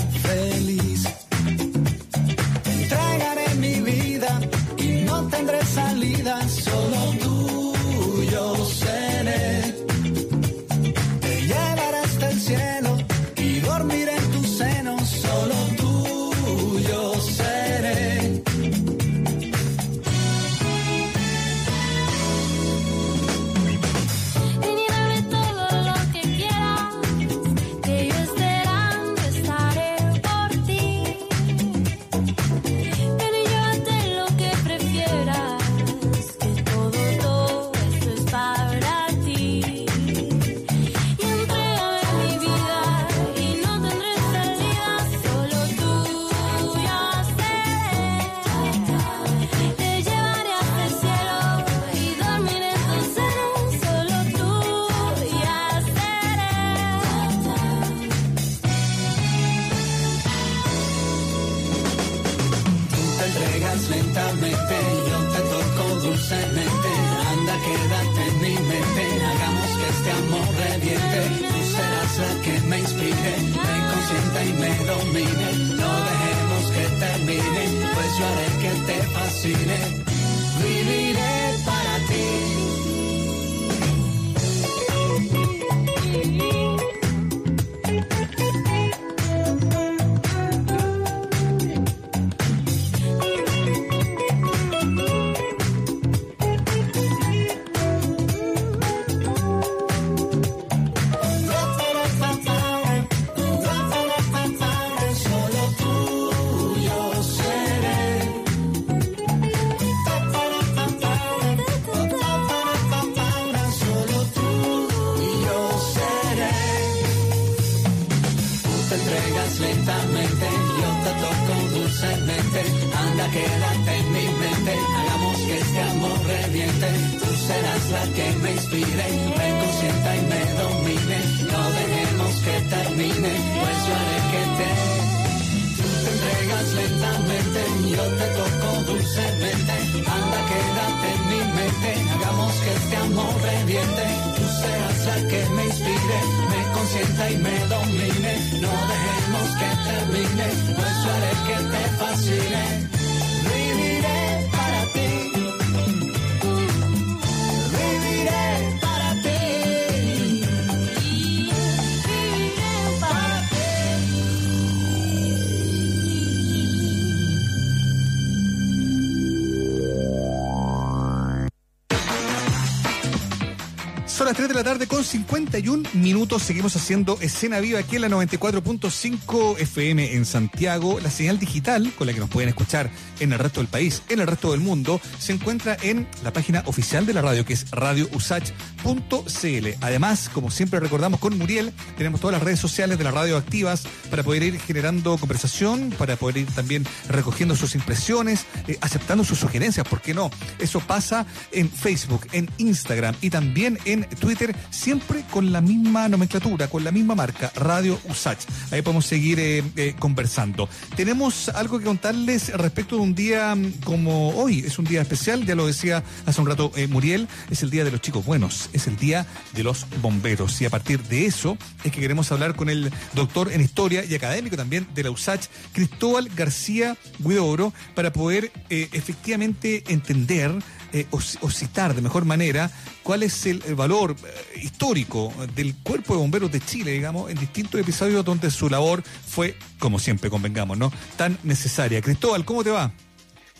3 de la tarde con 51 minutos. Seguimos haciendo escena viva aquí en la 94.5 FM en Santiago. La señal digital con la que nos pueden escuchar en el resto del país, en el resto del mundo, se encuentra en la página oficial de la radio, que es radiousach.cl. Además, como siempre recordamos con Muriel, tenemos todas las redes sociales de la radio activas para poder ir generando conversación, para poder ir también recogiendo sus impresiones, eh, aceptando sus sugerencias, ¿por qué no? Eso pasa en Facebook, en Instagram y también en Twitter, siempre con la misma nomenclatura, con la misma marca, Radio Usach. Ahí podemos seguir eh, eh, conversando. Tenemos algo que contarles respecto de un día mm, como hoy. Es un día especial, ya lo decía hace un rato Muriel, es el día de los chicos buenos, es el día de los bomberos. Y a partir de eso es que queremos hablar con el doctor en historia y académico también de la USACH, Cristóbal García Guidobro, para poder eh, efectivamente entender eh, o, o citar de mejor manera cuál es el, el valor eh, histórico del Cuerpo de Bomberos de Chile, digamos, en distintos episodios donde su labor fue, como siempre convengamos, ¿no? Tan necesaria. Cristóbal, ¿cómo te va?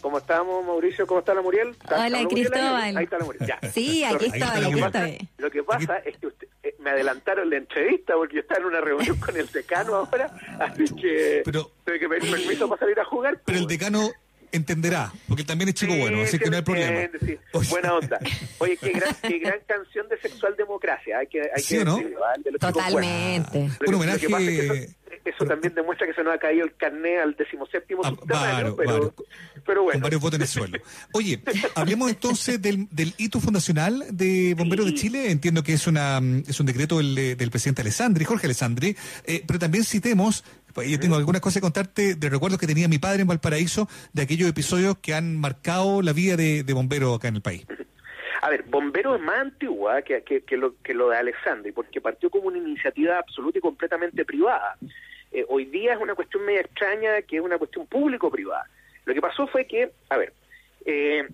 ¿Cómo estamos, Mauricio? ¿Cómo está la Muriel? ¿Está- Hola, está la Muriel ahí? Cristóbal. Ahí está la Muriel, ya. Sí, aquí estoy, Lo aquí que pasa- estoy. Lo que pasa es que usted- me adelantaron la entrevista porque yo estaba en una reunión con el decano [LAUGHS] ahora, así que Pero- tuve que pedir permiso para salir a jugar. Pero el decano entenderá, porque él también es chico Sí, bueno, así que no hay problema. sí. [LAUGHS] Buena onda. Oye, qué gran, qué gran [LAUGHS] canción de sexual democracia. Hay que, hay ¿Sí que o no? decirlo, buenos. Totalmente. Un homenaje- eso, también demuestra que se nos ha caído el carné al decimoséptimo Ah, subterráneo, varo, pero, varo. pero Con bueno. varios votos en el suelo. Oye, hablemos entonces del, del hito fundacional de Bomberos de. Chile. Entiendo que es una es un decreto del, del presidente Alessandri, Jorge Alessandri, eh, pero también citemos, pues, yo tengo algunas cosas que contarte de recuerdos que tenía mi padre en Valparaíso, de aquellos episodios que han marcado la vida de, de bomberos acá en el país. A ver, Bombero es más antigua que, lo, que lo de Alessandri, porque partió como una iniciativa absoluta y completamente privada. Eh, hoy día es una cuestión media extraña, que es una cuestión público-privada. Lo que pasó fue que, a ver, eh,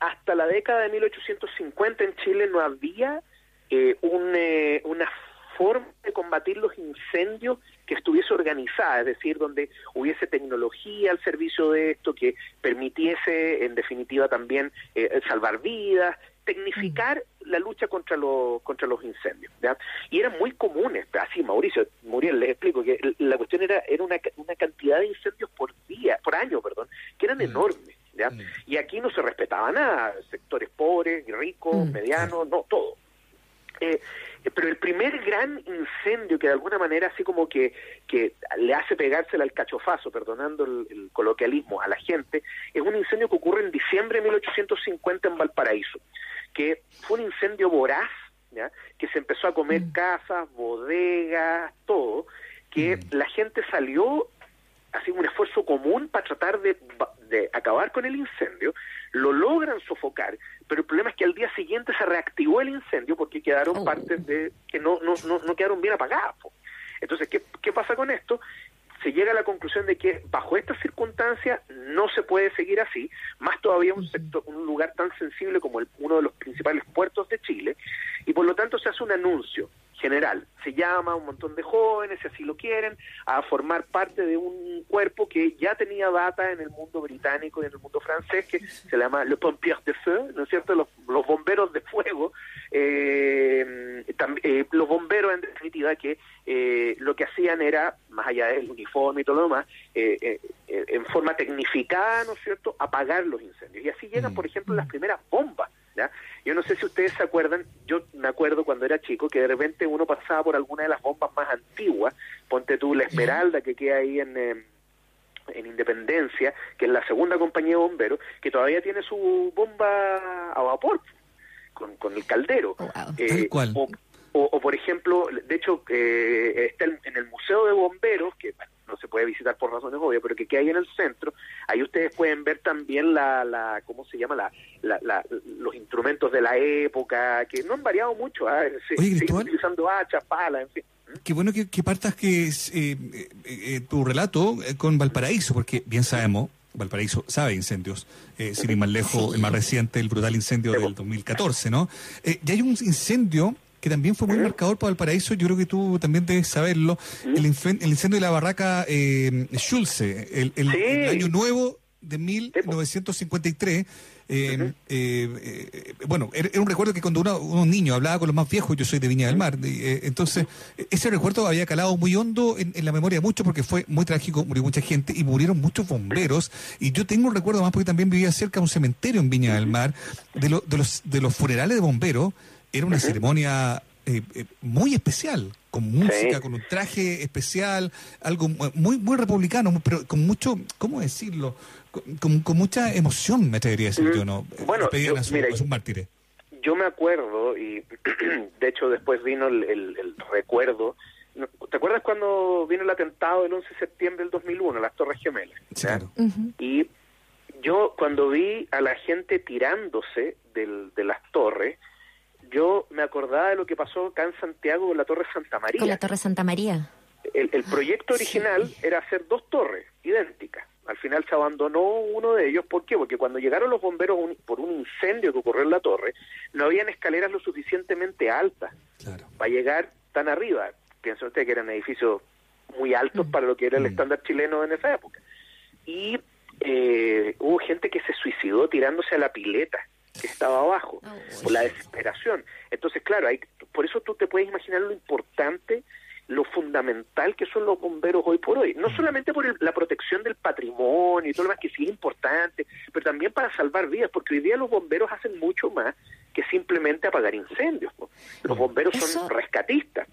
hasta la década de 1850 en Chile no había eh, un, eh, una forma de combatir los incendios que estuviese organizada, es decir, donde hubiese tecnología al servicio de esto, que permitiese, en definitiva, también eh, salvar vidas, tecnificar la lucha contra los contra los incendios. ¿ya? Y eran muy comunes, así Mauricio, Muriel, les explico que la cuestión era era una, una cantidad de incendios por día, por año, perdón, que eran enormes. ¿ya? Y aquí no se respetaba nada, sectores pobres, ricos, medianos, no, todo. Eh, pero el primer gran incendio que de alguna manera así como que, que le hace pegársela al cachofazo, perdonando el, el coloquialismo a la gente, es un incendio que ocurre en diciembre de 1850 en Valparaíso, que fue un incendio voraz, ¿ya? que se empezó a comer casas, bodegas, todo, que la gente salió así un esfuerzo común para tratar de, de acabar con el incendio, lo logran sofocar, pero el problema es que al día siguiente se reactivó el incendio porque quedaron partes de que no, no, no, no quedaron bien apagadas. Entonces, ¿qué, ¿qué pasa con esto? Se llega a la conclusión de que bajo estas circunstancias no se puede seguir así, más todavía un sector, un lugar tan sensible como el- uno de los principales puertos de Chile, y por lo tanto se hace un anuncio general. Se llama a un montón de jóvenes, si así lo quieren, a formar parte de un cuerpo que ya tenía data en el mundo británico y en el mundo francés, que se llama Le Pompiers de Feu, ¿no es cierto? Los, los bomberos de fuego, eh, eh, los bomberos en definitiva que eh, lo que hacían era, más allá del uniforme y todo lo demás, eh, eh, en forma tecnificada, ¿no es cierto?, apagar los incendios. Y así llegan, por ejemplo, las primeras bombas. ¿Ya? Yo no sé si ustedes se acuerdan, yo me acuerdo cuando era chico que de repente uno pasaba por alguna de las bombas más antiguas, ponte tú la Esmeralda que queda ahí en... eh, en Independencia, que es la segunda compañía de bomberos, que todavía tiene su bomba a vapor con, con el caldero. Eh, Tal cual. O, o- o, por ejemplo, de hecho, eh, está en el Museo de Bomberos, que no se puede visitar por razones obvias, pero que, que hay en el centro, ahí ustedes pueden ver también la, la ¿cómo se llama? La, la- la- los instrumentos de la época, que no han variado mucho, ¿ah? Se- Oye, siguen utilizando hachas, palas, en fin. Qué bueno que, que partas que es, eh, eh, eh, tu relato eh, con Valparaíso, porque bien sabemos, Valparaíso sabe incendios, eh, sin ir más lejos, el más reciente, el brutal incendio del 2014, ¿no? Eh, y hay un incendio que también fue muy marcador para Valparaíso, yo creo que tú también debes saberlo, el, el incendio de la barraca eh, Schulze, el, el- el año nuevo de 1953. eh, eh, eh, bueno, era, un recuerdo que cuando uno, uno niño hablaba con los más viejos, yo soy de Viña del Mar, de- eh, entonces ese recuerdo había calado muy hondo en, en la memoria de muchos porque fue muy trágico, murió mucha gente y murieron muchos bomberos. Y yo tengo un recuerdo más porque también vivía cerca de un cementerio en Viña del Mar, de, lo- de, los, de los funerales de bomberos. Era una ceremonia eh, eh, muy especial, con música, con un traje especial, algo mu- muy muy republicano, pero con mucho, ¿cómo decirlo? Con, con- con mucha emoción, me atrevería a decir yo, ¿no? Bueno, yo- a, su- mira, a sus mártires. yo me acuerdo y [CLEARS THROAT] de hecho después vino el, el- el recuerdo. ¿Te acuerdas cuando vino el atentado del 11 de septiembre del 2001, las Torres Gemelas? ¿ya? Y yo cuando vi a la gente tirándose del- de las torres, yo me acordaba de lo que pasó acá en Santiago con la Torre Santa María. Con la Torre Santa María. El, el proyecto original era hacer dos torres idénticas. Al final se abandonó uno de ellos. ¿Por qué? Porque cuando llegaron los bomberos un- por un incendio que ocurrió en la torre, no habían escaleras lo suficientemente altas para llegar tan arriba. Piensa usted que eran edificios muy altos para lo que era el estándar chileno en esa época. Y eh, hubo gente que se suicidó tirándose a la pileta que estaba abajo por la desesperación. Entonces, claro, hay, por eso tú te puedes imaginar lo importante, lo fundamental que son los bomberos hoy por hoy. No solamente por el- la protección del patrimonio y todo lo demás, que sí es importante, pero también para salvar vidas, porque hoy día los bomberos hacen mucho más que simplemente apagar incendios. ¿no? Los bomberos son rescatistas.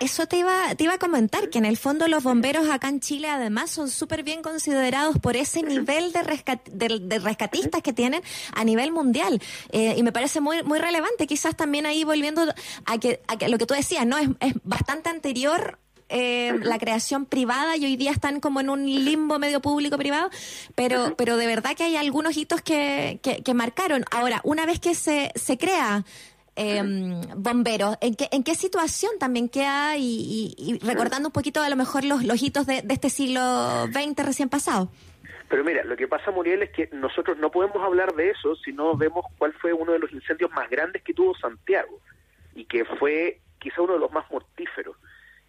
Eso te iba, te iba a comentar, que en el fondo los bomberos acá en Chile además son súper bien considerados por ese nivel de, rescat- de, de rescatistas que tienen a nivel mundial. Eh, y me parece muy, muy relevante, quizás también ahí volviendo a que, a que lo que tú decías, ¿no? Es, es bastante anterior. eh, la creación privada y hoy día están como en un limbo medio público-privado, pero, pero de verdad que hay algunos hitos que, que, que marcaron. Ahora, una vez que se, se crea eh, bomberos, ¿en qué, ¿en qué situación también queda? Y, y- y recordando un poquito a lo mejor los, los hitos de, de este siglo XX recién pasado. Pero mira, lo que pasa, Muriel, es que nosotros no podemos hablar de eso si no vemos cuál fue uno de los incendios más grandes que tuvo Santiago y que fue quizá uno de los más mortíferos,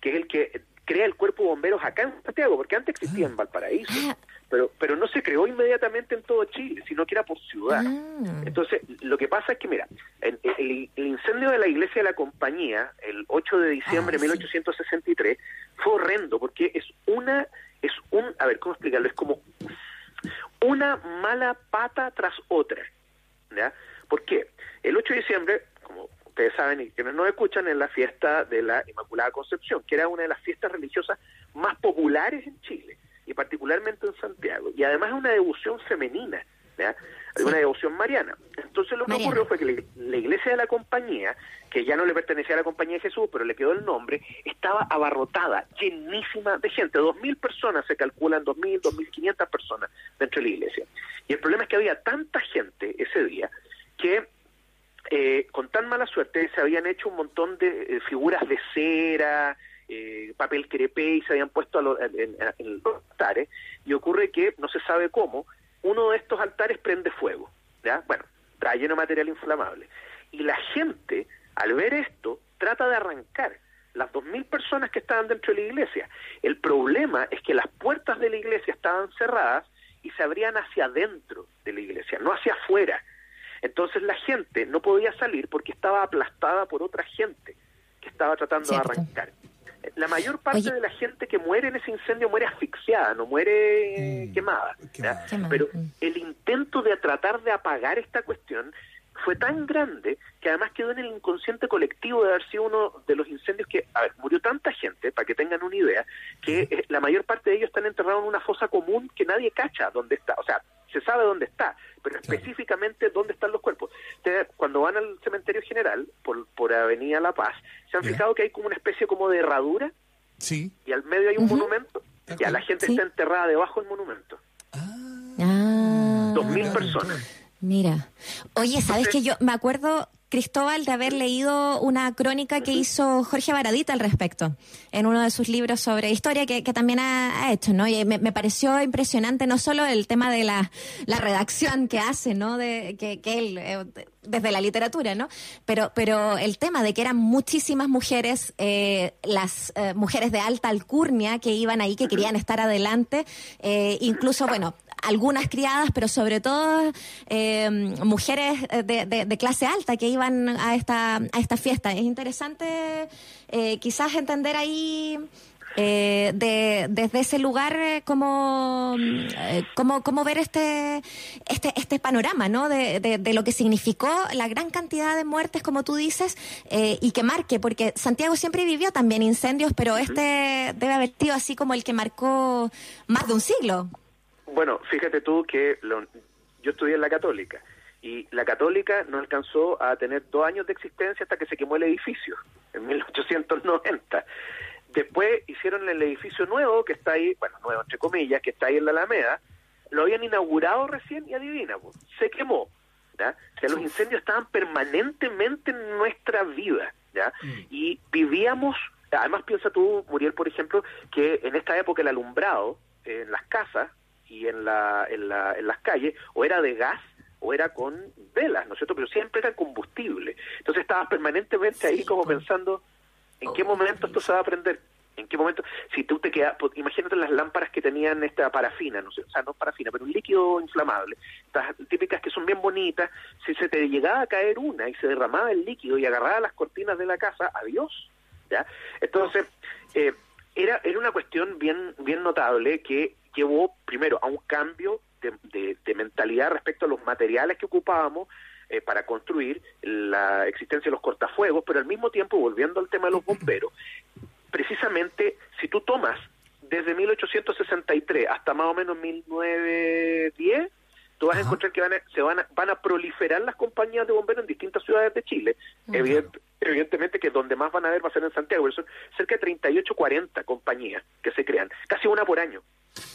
que es el que crea el cuerpo de bomberos acá en Santiago, porque antes existía en Valparaíso, pero pero no se creó inmediatamente en todo Chile, sino que era por ciudad. Entonces, lo que pasa es que, mira, el, el- el incendio de la iglesia de la compañía, el 8 de diciembre de 1863, fue horrendo, porque es una, es un, a ver, ¿cómo explicarlo? Es como una mala pata tras otra. ¿ya? ¿Por qué? El 8 de diciembre, como ustedes saben y quienes nos escuchan, es la fiesta de la Inmaculada Concepción, que era una de las fiestas religiosas más populares en Chile, y particularmente en Santiago. Y además es una devoción femenina. Hay una devoción mariana. Entonces lo que Mariana. ocurrió fue que la, la iglesia de la compañía, que ya no le pertenecía a la compañía de Jesús, pero le quedó el nombre, estaba abarrotada, llenísima de gente. Dos mil personas se calculan, dos mil, dos mil quinientas personas dentro de la iglesia. Y el problema es que había tanta gente ese día que eh, con tan mala suerte se habían hecho un montón de eh, figuras de cera, papel crepé y se habían puesto a lo- en, los altares y ocurre que no se sabe cómo uno de estos altares prende fuego, ¿ya? Bueno, trae lleno material inflamable y la gente al ver esto trata de arrancar las dos mil personas que estaban dentro de la iglesia. El problema es que las puertas de la iglesia estaban cerradas y se abrían hacia adentro de la iglesia, no hacia afuera. Entonces la gente no podía salir porque estaba aplastada por otra gente que estaba tratando Cierto. de arrancar. La mayor parte Oye. de la gente que muere en ese incendio muere asfixiada, no muere eh, Mm, quemada. ¿ya? quemada. Quemada, Pero mm. el intento de tratar de apagar esta cuestión fue tan grande que además quedó en el inconsciente colectivo de haber sido uno de los incendios que, a ver, murió tanta gente, para que tengan una idea, que eh, la mayor parte de ellos están enterrados en una fosa común que nadie cacha dónde está. O sea, se sabe dónde está, pero Claro. específicamente dónde están los cuerpos. Cuando van al cementerio general, por, por Avenida La Paz, se han fijado que hay como una especie como de herradura Sí. y al medio hay un monumento. De Ya la gente Sí. está enterrada debajo del monumento. Ah. Dos mil claro, personas. Mira, oye, ¿sabes que yo me acuerdo, Cristóbal, de haber leído una crónica que hizo Jorge Baradita al respecto, en uno de sus libros sobre historia que, que también ha, ha hecho, ¿no? Y me, me pareció impresionante no solo el tema de la, la redacción que hace, ¿no? De, que, que él, eh, desde la literatura, ¿no? Pero, pero el tema de que eran muchísimas mujeres, eh, las eh, mujeres de alta alcurnia que iban ahí, que querían estar adelante, eh, incluso, bueno, algunas criadas, pero sobre todo eh, mujeres de, de- de clase alta que iban a esta, a esta fiesta. Es interesante eh, quizás entender ahí eh, de, desde ese lugar eh, cómo, eh, cómo, cómo ver este, este, este panorama ¿no? De, de- de lo que significó la gran cantidad de muertes, como tú dices, eh, y que marque, porque Santiago siempre vivió también incendios, pero este debe haber sido así como el que marcó más de un siglo. Bueno, fíjate tú que lo- yo estudié en la católica y la católica no alcanzó a tener dos años de existencia hasta que se quemó el edificio, en 1890. Después hicieron el edificio nuevo que está ahí, bueno, nuevo entre comillas, que está ahí en la Alameda, lo habían inaugurado recién y adivina, po, se quemó. ¿ya? O sea, los incendios estaban permanentemente en nuestra vida, ¿ya? Y vivíamos, además piensa tú, Muriel, por ejemplo, que en esta época el alumbrado eh, en las casas y en, la, en, la, en las calles o era de gas o era con velas, ¿no es cierto? Pero siempre era combustible. Entonces estabas permanentemente ahí como pensando, ¿en qué momento esto se va a prender? ¿En qué momento? Si tú te quedas, pues, imagínate las lámparas que tenían esta parafina, no sé, o sea, no parafina, pero un líquido inflamable, estas típicas que son bien bonitas, si se te llegaba a caer una y se derramaba el líquido y agarraba las cortinas de la casa, adiós, ¿ya? Entonces, eh, era, era una cuestión bien, bien notable que llevó primero a un cambio de, de- de mentalidad respecto a los materiales que ocupábamos eh, para construir la existencia de los cortafuegos, pero al mismo tiempo, volviendo al tema de los [LAUGHS] bomberos, precisamente si tú tomas desde 1863 hasta más o menos 1910, tú vas a encontrar que van a, se van a, van a proliferar las compañías de bomberos en distintas ciudades de Chile. Evident- evidentemente que donde más van a ver va a ser en Santiago, pero son cerca de 38, 40 compañías que se crean, casi una por año.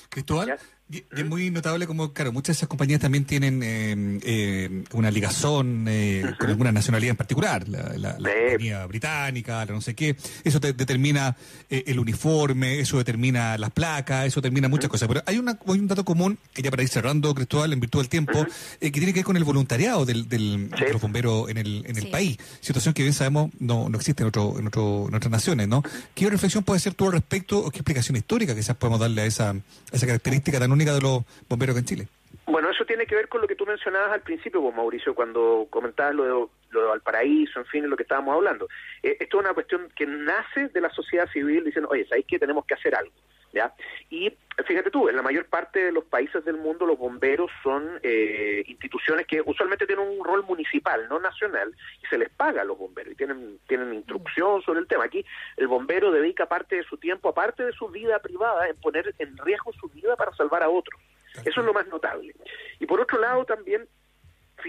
Cristóbal. Y- y es muy notable como, claro, muchas de esas compañías también tienen eh, eh, una ligazón eh, con alguna nacionalidad en particular, la, la- la Sí. compañía británica, la no sé qué, eso te- determina eh, el uniforme, eso determina las placas, eso determina muchas cosas. Pero hay, una, hay un dato común, que ya para ir cerrando, Cristóbal, en virtud del tiempo, eh, que tiene que ver con el voluntariado del, del- Sí. de los bomberos en el, en el Sí. país, situación que bien sabemos no, no existe en, otro, en, otro, en otras naciones, ¿no? ¿Qué reflexión puede hacer tú al respecto o qué explicación histórica quizás podemos darle a esa, a esa característica tan única de los bomberos en Chile? Bueno, eso tiene que ver con lo que tú mencionabas al principio, pues, Mauricio, cuando comentabas lo de, lo de Valparaíso, en fin, lo que estábamos hablando. Eh, esto es una cuestión que nace de la sociedad civil diciendo, oye, ¿sabéis que tenemos que hacer algo? ¿Ya? Y fíjate tú, en la mayor parte de los países del mundo los bomberos son eh, instituciones que usualmente tienen un rol municipal, no nacional, y se les paga a los bomberos y tienen, tienen instrucción sobre el tema. Aquí el bombero dedica parte de su tiempo, aparte de su vida privada, en poner en riesgo su vida para salvar a otros. Eso es lo más notable. Y por otro lado también,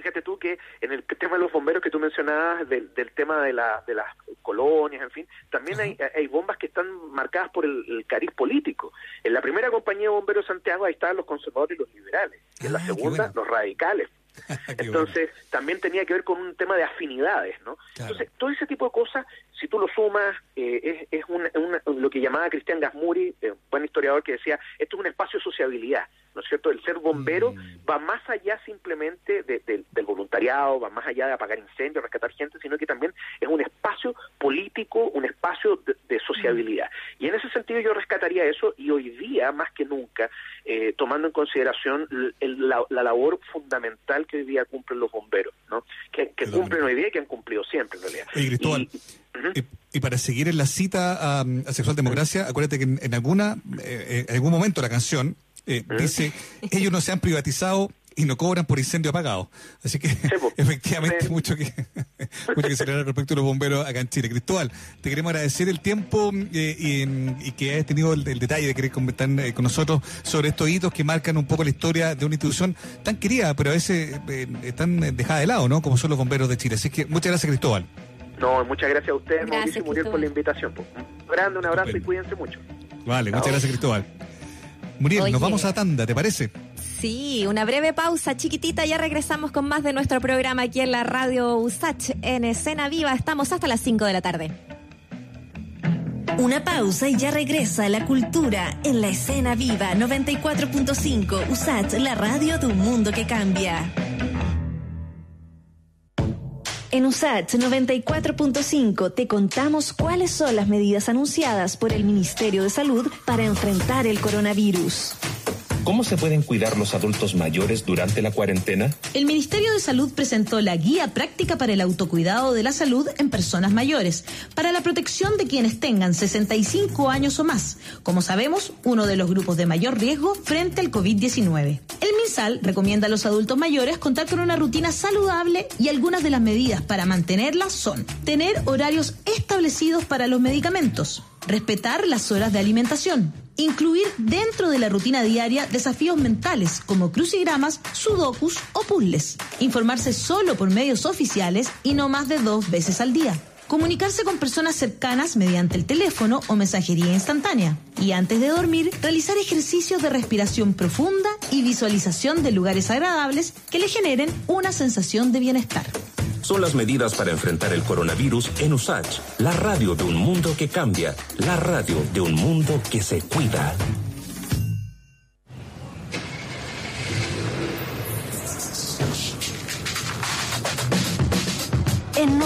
fíjate tú que en el tema de los bomberos que tú mencionabas, del, del tema de, la, de las colonias, en fin, también hay, hay bombas que están marcadas por el, el cariz político. En la primera compañía de bomberos de Santiago ahí estaban los conservadores y los liberales. Y en la Ah, segunda, bueno. los radicales. [LAUGHS] Entonces, también tenía que ver con un tema de afinidades, ¿no? Entonces, todo ese tipo de cosas, si tú lo sumas, eh, es, es una- una- lo que llamaba Cristian Gasmuri, eh, un buen historiador, que decía, esto es un espacio de sociabilidad, ¿no es cierto? El ser bombero va más allá simplemente de- de- del voluntariado, va más allá de apagar incendios, rescatar gente, sino que también es un espacio político, un espacio de, de sociabilidad. Y en ese sentido yo rescataría eso y hoy día, más que nunca, eh, tomando en consideración el- la, la labor fundamental que hoy día cumplen los bomberos, ¿no? Que, que cumplen hoy día y que han cumplido siempre, en realidad. Oye, Cristóbal, y, y para seguir en la cita a, a Sexual Democracia, acuérdate que en, en alguna, eh, en algún momento la canción eh, dice, ellos no se han privatizado y no cobran por incendio apagado. Así que [LAUGHS] efectivamente mucho que [LAUGHS] mucho que celebrar respecto a los bomberos acá en Chile. Cristóbal, te queremos agradecer el tiempo eh, y, y que hayas tenido el, el detalle de querer comentar eh, con nosotros sobre estos hitos que marcan un poco la historia de una institución tan querida, pero a veces eh, están dejada de lado, ¿no? Como son los bomberos de Chile. Así que muchas gracias, Cristóbal. No, muchas gracias a ustedes, Gracias, Mauricio y Muriel, por la invitación. pues. Un grande, un abrazo y cuídense mucho. Vale, Chao. muchas gracias, Cristóbal. Muriel, Oye. nos vamos a tanda, ¿te parece? Sí, una breve pausa chiquitita, ya regresamos con más de nuestro programa aquí en la radio USACH en Escena Viva. Estamos hasta las 5 de la tarde. Una pausa y ya regresa la cultura en la escena viva 94.5 USAT, la radio de un mundo que cambia. En USAT 94.5 te contamos cuáles son las medidas anunciadas por el Ministerio de Salud para enfrentar el coronavirus. ¿Cómo se pueden cuidar los adultos mayores durante la cuarentena? El Ministerio de Salud presentó la Guía Práctica para el Autocuidado de la Salud en Personas Mayores, para la protección de quienes tengan 65 años o más, como sabemos, uno de los grupos de mayor riesgo frente al COVID-19. El MinSal recomienda a los adultos mayores contar con una rutina saludable y algunas de las medidas para mantenerla son tener horarios establecidos para los medicamentos, respetar las horas de alimentación, incluir dentro de la rutina diaria desafíos mentales como crucigramas, sudokus o puzzles, informarse solo por medios oficiales y no más de dos veces al día. Comunicarse con personas cercanas mediante el teléfono o mensajería instantánea. Y antes de dormir, realizar ejercicios de respiración profunda y visualización de lugares agradables que le generen una sensación de bienestar. Son las medidas para enfrentar el coronavirus en USACH, la radio de un mundo que cambia, la radio de un mundo que se cuida.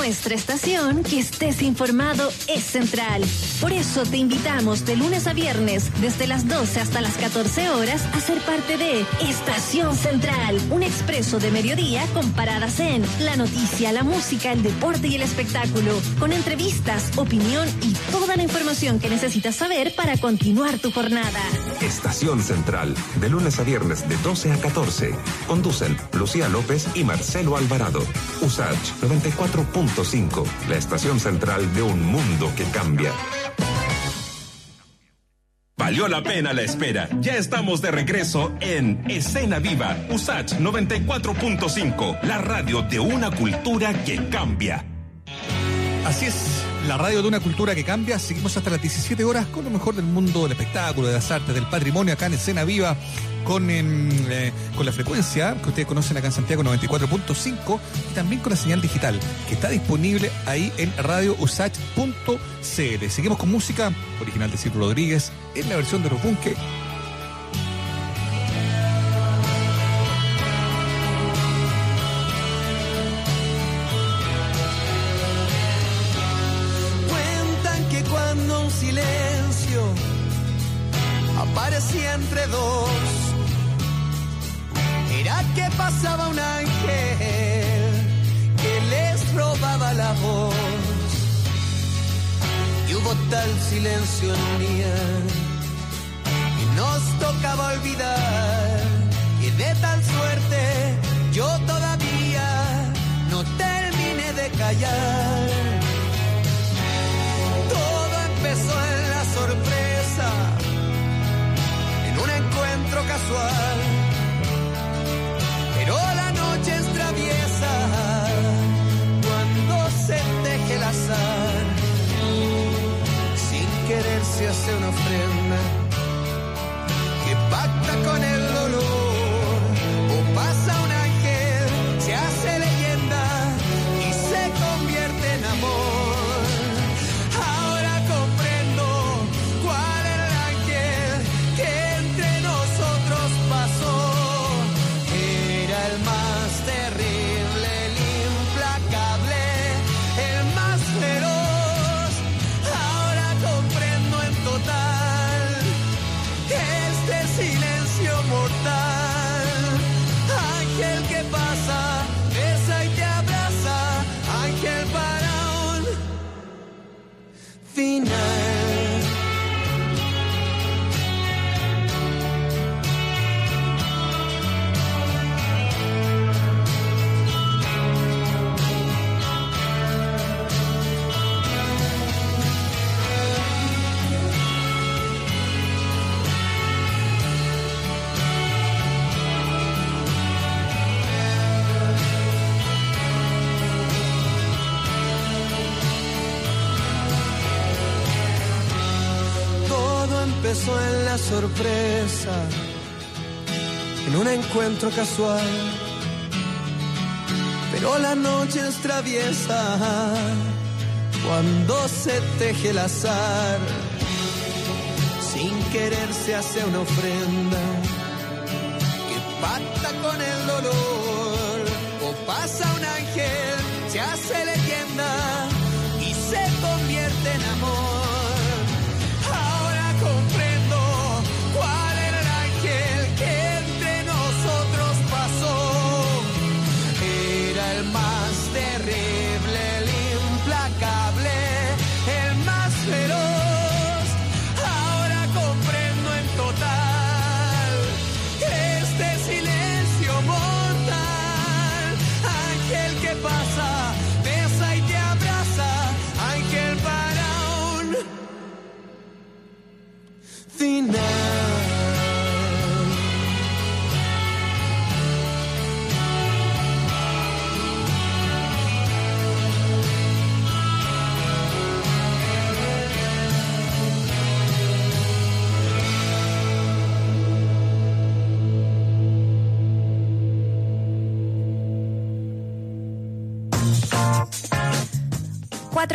Nuestra estación, que estés informado es central. Por eso te invitamos de lunes a viernes, desde las 12 hasta las 14 horas, a ser parte de Estación Central, un expreso de mediodía con paradas en la noticia, la música, el deporte y el espectáculo, con entrevistas, opinión y toda la información que necesitas saber para continuar tu jornada. Estación Central, de lunes a viernes de 12 a 14. Conducen Lucía López y Marcelo Alvarado. USACH 94.5, la estación central de un mundo que cambia. Valió la pena la espera. Ya estamos de regreso en Escena Viva, USACH 94.5, la radio de una cultura que cambia. Así es, la radio de una cultura que cambia. Seguimos hasta las 17 horas con lo mejor del mundo del espectáculo, de las artes, del patrimonio acá en Escena Viva, con, em, eh, con la frecuencia que ustedes conocen acá en Santiago 94.5 y también con la señal digital que está disponible ahí en radiousach.cl. Seguimos con música original de Ciro Rodríguez en la versión de. Cuentan aparecía entre dos, era que pasaba un ángel que les robaba la voz. Y hubo tal silencio en un día y nos tocaba olvidar que de tal suerte yo todavía no terminé de callar. Casual. Pero la noche es traviesa cuando se teje el azar. Sin querer se hace una ofrenda que pacta con el dolor la sorpresa, en un encuentro casual. Pero la noche es traviesa cuando se teje el azar. Sin querer se hace una ofrenda que pacta con el dolor. O pasa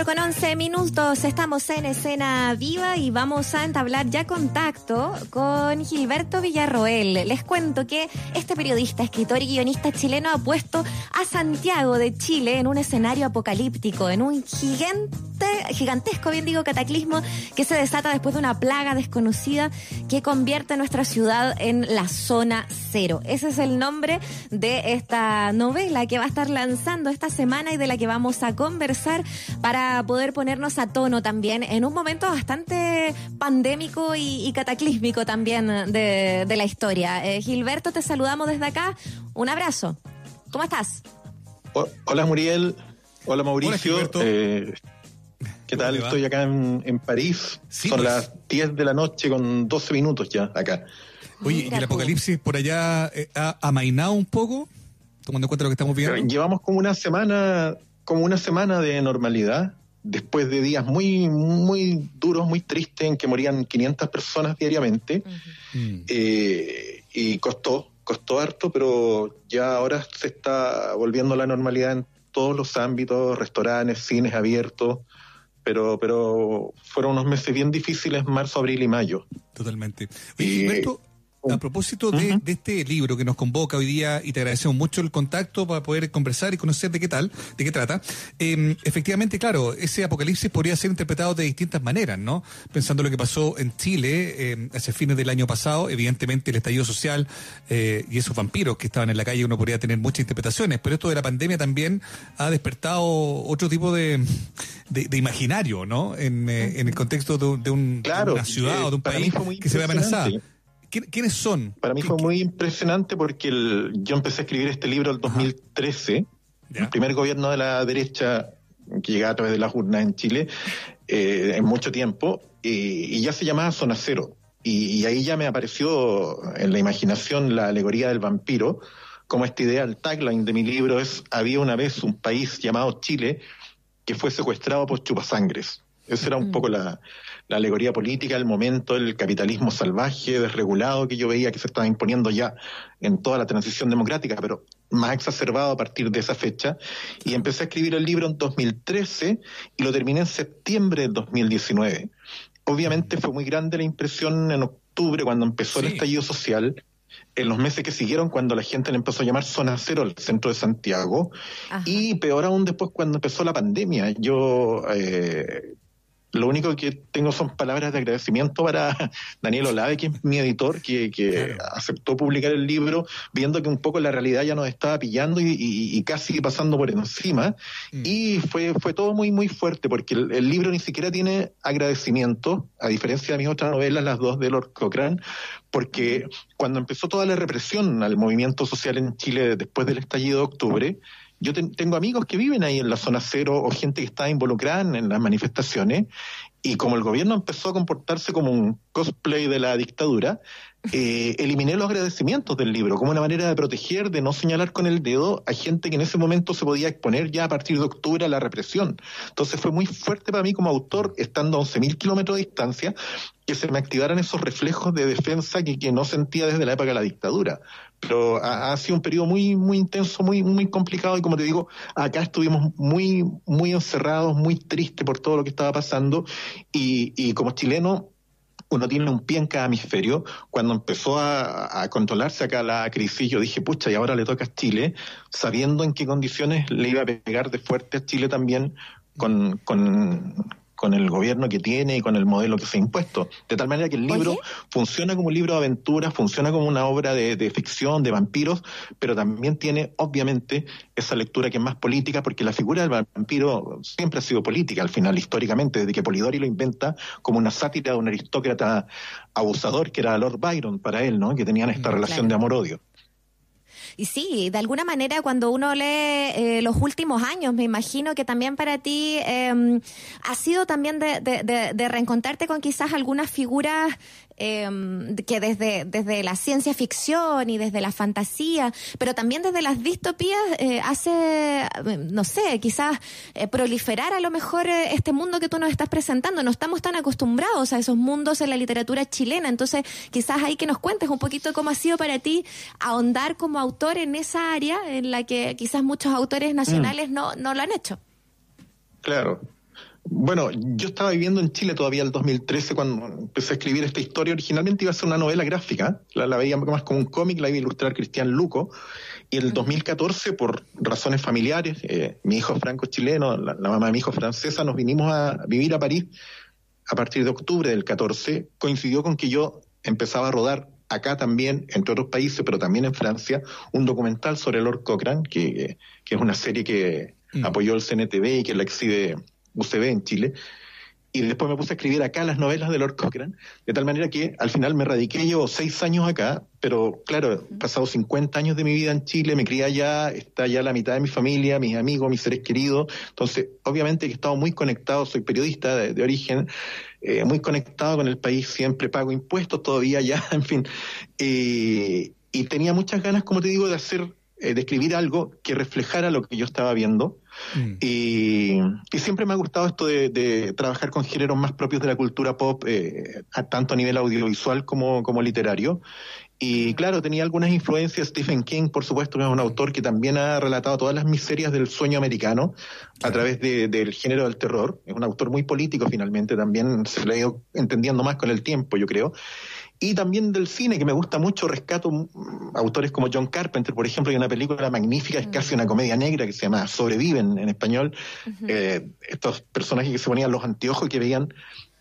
con 11 minutos, estamos en escena viva y vamos a entablar ya contacto con Gilberto Villarroel. Les cuento que este periodista, escritor y guionista chileno ha puesto a Santiago de Chile en un escenario apocalíptico, en un gigante, gigantesco, bien digo, cataclismo que se desata después de una plaga desconocida que convierte nuestra ciudad en la zona cero. Ese es el nombre de esta novela que va a estar lanzando esta semana y de la que vamos a conversar para poder ponernos a tono también en un momento bastante pandémico y, y cataclísmico también de, de la historia. Eh, Gilberto, te saludamos desde acá. Un abrazo. ¿Cómo estás? O- Hola Muriel, hola Mauricio. Eh, ¿Qué tal? Estoy acá en, en París. Sí, Son pues. las 10 de la noche con 12 minutos ya acá. Oye, ¿y el tú. apocalipsis por allá eh, ha amainado un poco? Tomando en cuenta lo que estamos viendo. Llevamos como una semana, como una semana de normalidad, después de días muy, muy duros, muy tristes, en que morían 500 personas diariamente. Eh, y costó, costó harto, pero ya ahora se está volviendo a la normalidad en todos los ámbitos, restaurantes, cines abiertos, pero, pero fueron unos meses bien difíciles, marzo, abril y mayo. Totalmente. Oye, Y- Gilberto, a propósito de, de este libro que nos convoca hoy día y te agradecemos mucho el contacto para poder conversar y conocer de qué tal, de qué trata. eh, efectivamente, claro, ese apocalipsis podría ser interpretado de distintas maneras, ¿no? Pensando lo que pasó en Chile eh, hacia fines del año pasado, evidentemente el estallido social eh, y esos vampiros que estaban en la calle, uno podría tener muchas interpretaciones, pero esto de la pandemia también ha despertado otro tipo de, de, de imaginario, ¿no? En, eh, en el contexto de, un- de un- Claro, una ciudad eh, o de un país que se ve amenazada. Impresionante. ¿Quién- ¿Quiénes son? Para mí ¿Qué- fue muy impresionante porque el- yo empecé a escribir este libro en 2013, Ya. el primer gobierno de la derecha que llegaba a través de las urnas en Chile eh, en mucho tiempo, y, y ya se llamaba Zona Cero. Y, y ahí ya me apareció en la imaginación la alegoría del vampiro, como esta idea, el tagline de mi libro es, había una vez un país llamado Chile que fue secuestrado por chupasangres. Esa era un poco la, la alegoría política, el momento, el capitalismo salvaje, desregulado que yo veía que se estaba imponiendo ya en toda la transición democrática, pero más exacerbado a partir de esa fecha. Y empecé a escribir el libro en 2013 y lo terminé en septiembre del 2019. Obviamente fue muy grande la impresión en octubre cuando empezó el estallido social, en los meses que siguieron cuando la gente le empezó a llamar zona cero al centro de Santiago Ajá. y peor aún después cuando empezó la pandemia. Yo eh, lo único que tengo son palabras de agradecimiento para [LAUGHS] Daniel Olave, que es mi editor, que, que Claro. aceptó publicar el libro, viendo que un poco la realidad ya nos estaba pillando y, y- y casi pasando por encima. Mm. Y fue, fue todo muy, muy fuerte, porque el, el libro ni siquiera tiene agradecimiento, a diferencia de mis otras novelas, las dos de Lord Cochrane, porque cuando empezó toda la represión al movimiento social en Chile después del estallido de octubre, yo ten- tengo amigos que viven ahí en la zona cero o gente que está involucrada en, en las manifestaciones y como el gobierno empezó a comportarse como un cosplay de la dictadura, eh, [LAUGHS] eliminé los agradecimientos del libro como una manera de proteger, de no señalar con el dedo a gente que en ese momento se podía exponer ya a partir de octubre a la represión. Entonces fue muy fuerte para mí como autor, estando a 11.000 kilómetros de distancia, que se me activaran esos reflejos de defensa que, que no sentía desde la época de la dictadura. Pero ha, sido un periodo muy, muy intenso, muy, muy complicado y como te digo, acá estuvimos muy, muy encerrados, muy tristes por todo lo que estaba pasando y, y como chileno uno tiene un pie en cada hemisferio. Cuando empezó a, a controlarse acá la crisis, yo dije, pucha, y ahora le toca a Chile, sabiendo en qué condiciones le iba a pegar de fuerte a Chile también con, con, con el gobierno que tiene y con el modelo que se ha impuesto. De tal manera que el libro funciona como un libro de aventuras, funciona como una obra de, de ficción, de vampiros, pero también tiene, obviamente, esa lectura que es más política, porque la figura del vampiro siempre ha sido política, al final, históricamente, desde que Polidori lo inventa como una sátira de un aristócrata abusador, que era Lord Byron para él, ¿no? Que tenían esta relación de amor-odio. Y sí, de alguna manera cuando uno lee eh, los últimos años, me imagino que también para ti eh, ha sido también de, de, de, de reencontrarte con quizás algunas figuras eh, que desde, desde la ciencia ficción y desde la fantasía, pero también desde las distopías, eh, hace, no sé, quizás eh, proliferar a lo mejor eh, este mundo que tú nos estás presentando. No estamos tan acostumbrados a esos mundos en la literatura chilena, entonces quizás ahí que nos cuentes un poquito cómo ha sido para ti ahondar como autor en esa área en la que quizás muchos autores nacionales no, no lo han hecho. Claro. Bueno, yo estaba viviendo en Chile todavía el 2013 cuando empecé a escribir esta historia. Originalmente iba a ser una novela gráfica, la, la veía más como un cómic, la iba a ilustrar Cristian Luco. Y en el 2014, por razones familiares, eh, mi hijo franco chileno, la, la mamá de mi hijo francesa, nos vinimos a vivir a París a partir de octubre del 14. Coincidió con que yo empezaba a rodar acá también, entre otros países, pero también en Francia, un documental sobre Lord Cochrane, que, que es una serie que apoyó el CNTV y que la exhibe UCB en Chile. Y después me puse a escribir acá las novelas de Lord Cochrane, de tal manera que al final me radiqué, llevo seis años acá, pero claro, he pasado 50 años de mi vida en Chile, me crié allá, está ya la mitad de mi familia, mis amigos, mis seres queridos, entonces obviamente que he estado muy conectado, soy periodista de, de origen, eh, muy conectado con el país, siempre pago impuestos todavía ya, [LAUGHS] en fin, eh, y tenía muchas ganas, como te digo, de hacer, eh, de escribir algo que reflejara lo que yo estaba viendo, y, y siempre me ha gustado esto de, de trabajar con géneros más propios de la cultura pop, eh, a- tanto a nivel audiovisual como, como literario. Y claro, tenía algunas influencias. Stephen King, por supuesto, que es un autor que también ha relatado todas las miserias del sueño americano a través de- del género del terror. Es un autor muy político, finalmente, también se le ha ido entendiendo más con el tiempo, yo creo. Y también del cine, que me gusta mucho, rescato mm, autores como John Carpenter, por ejemplo, hay una película magnífica, es casi una comedia negra que se llama Sobreviven en español. Eh, estos personajes que se ponían los anteojos y que veían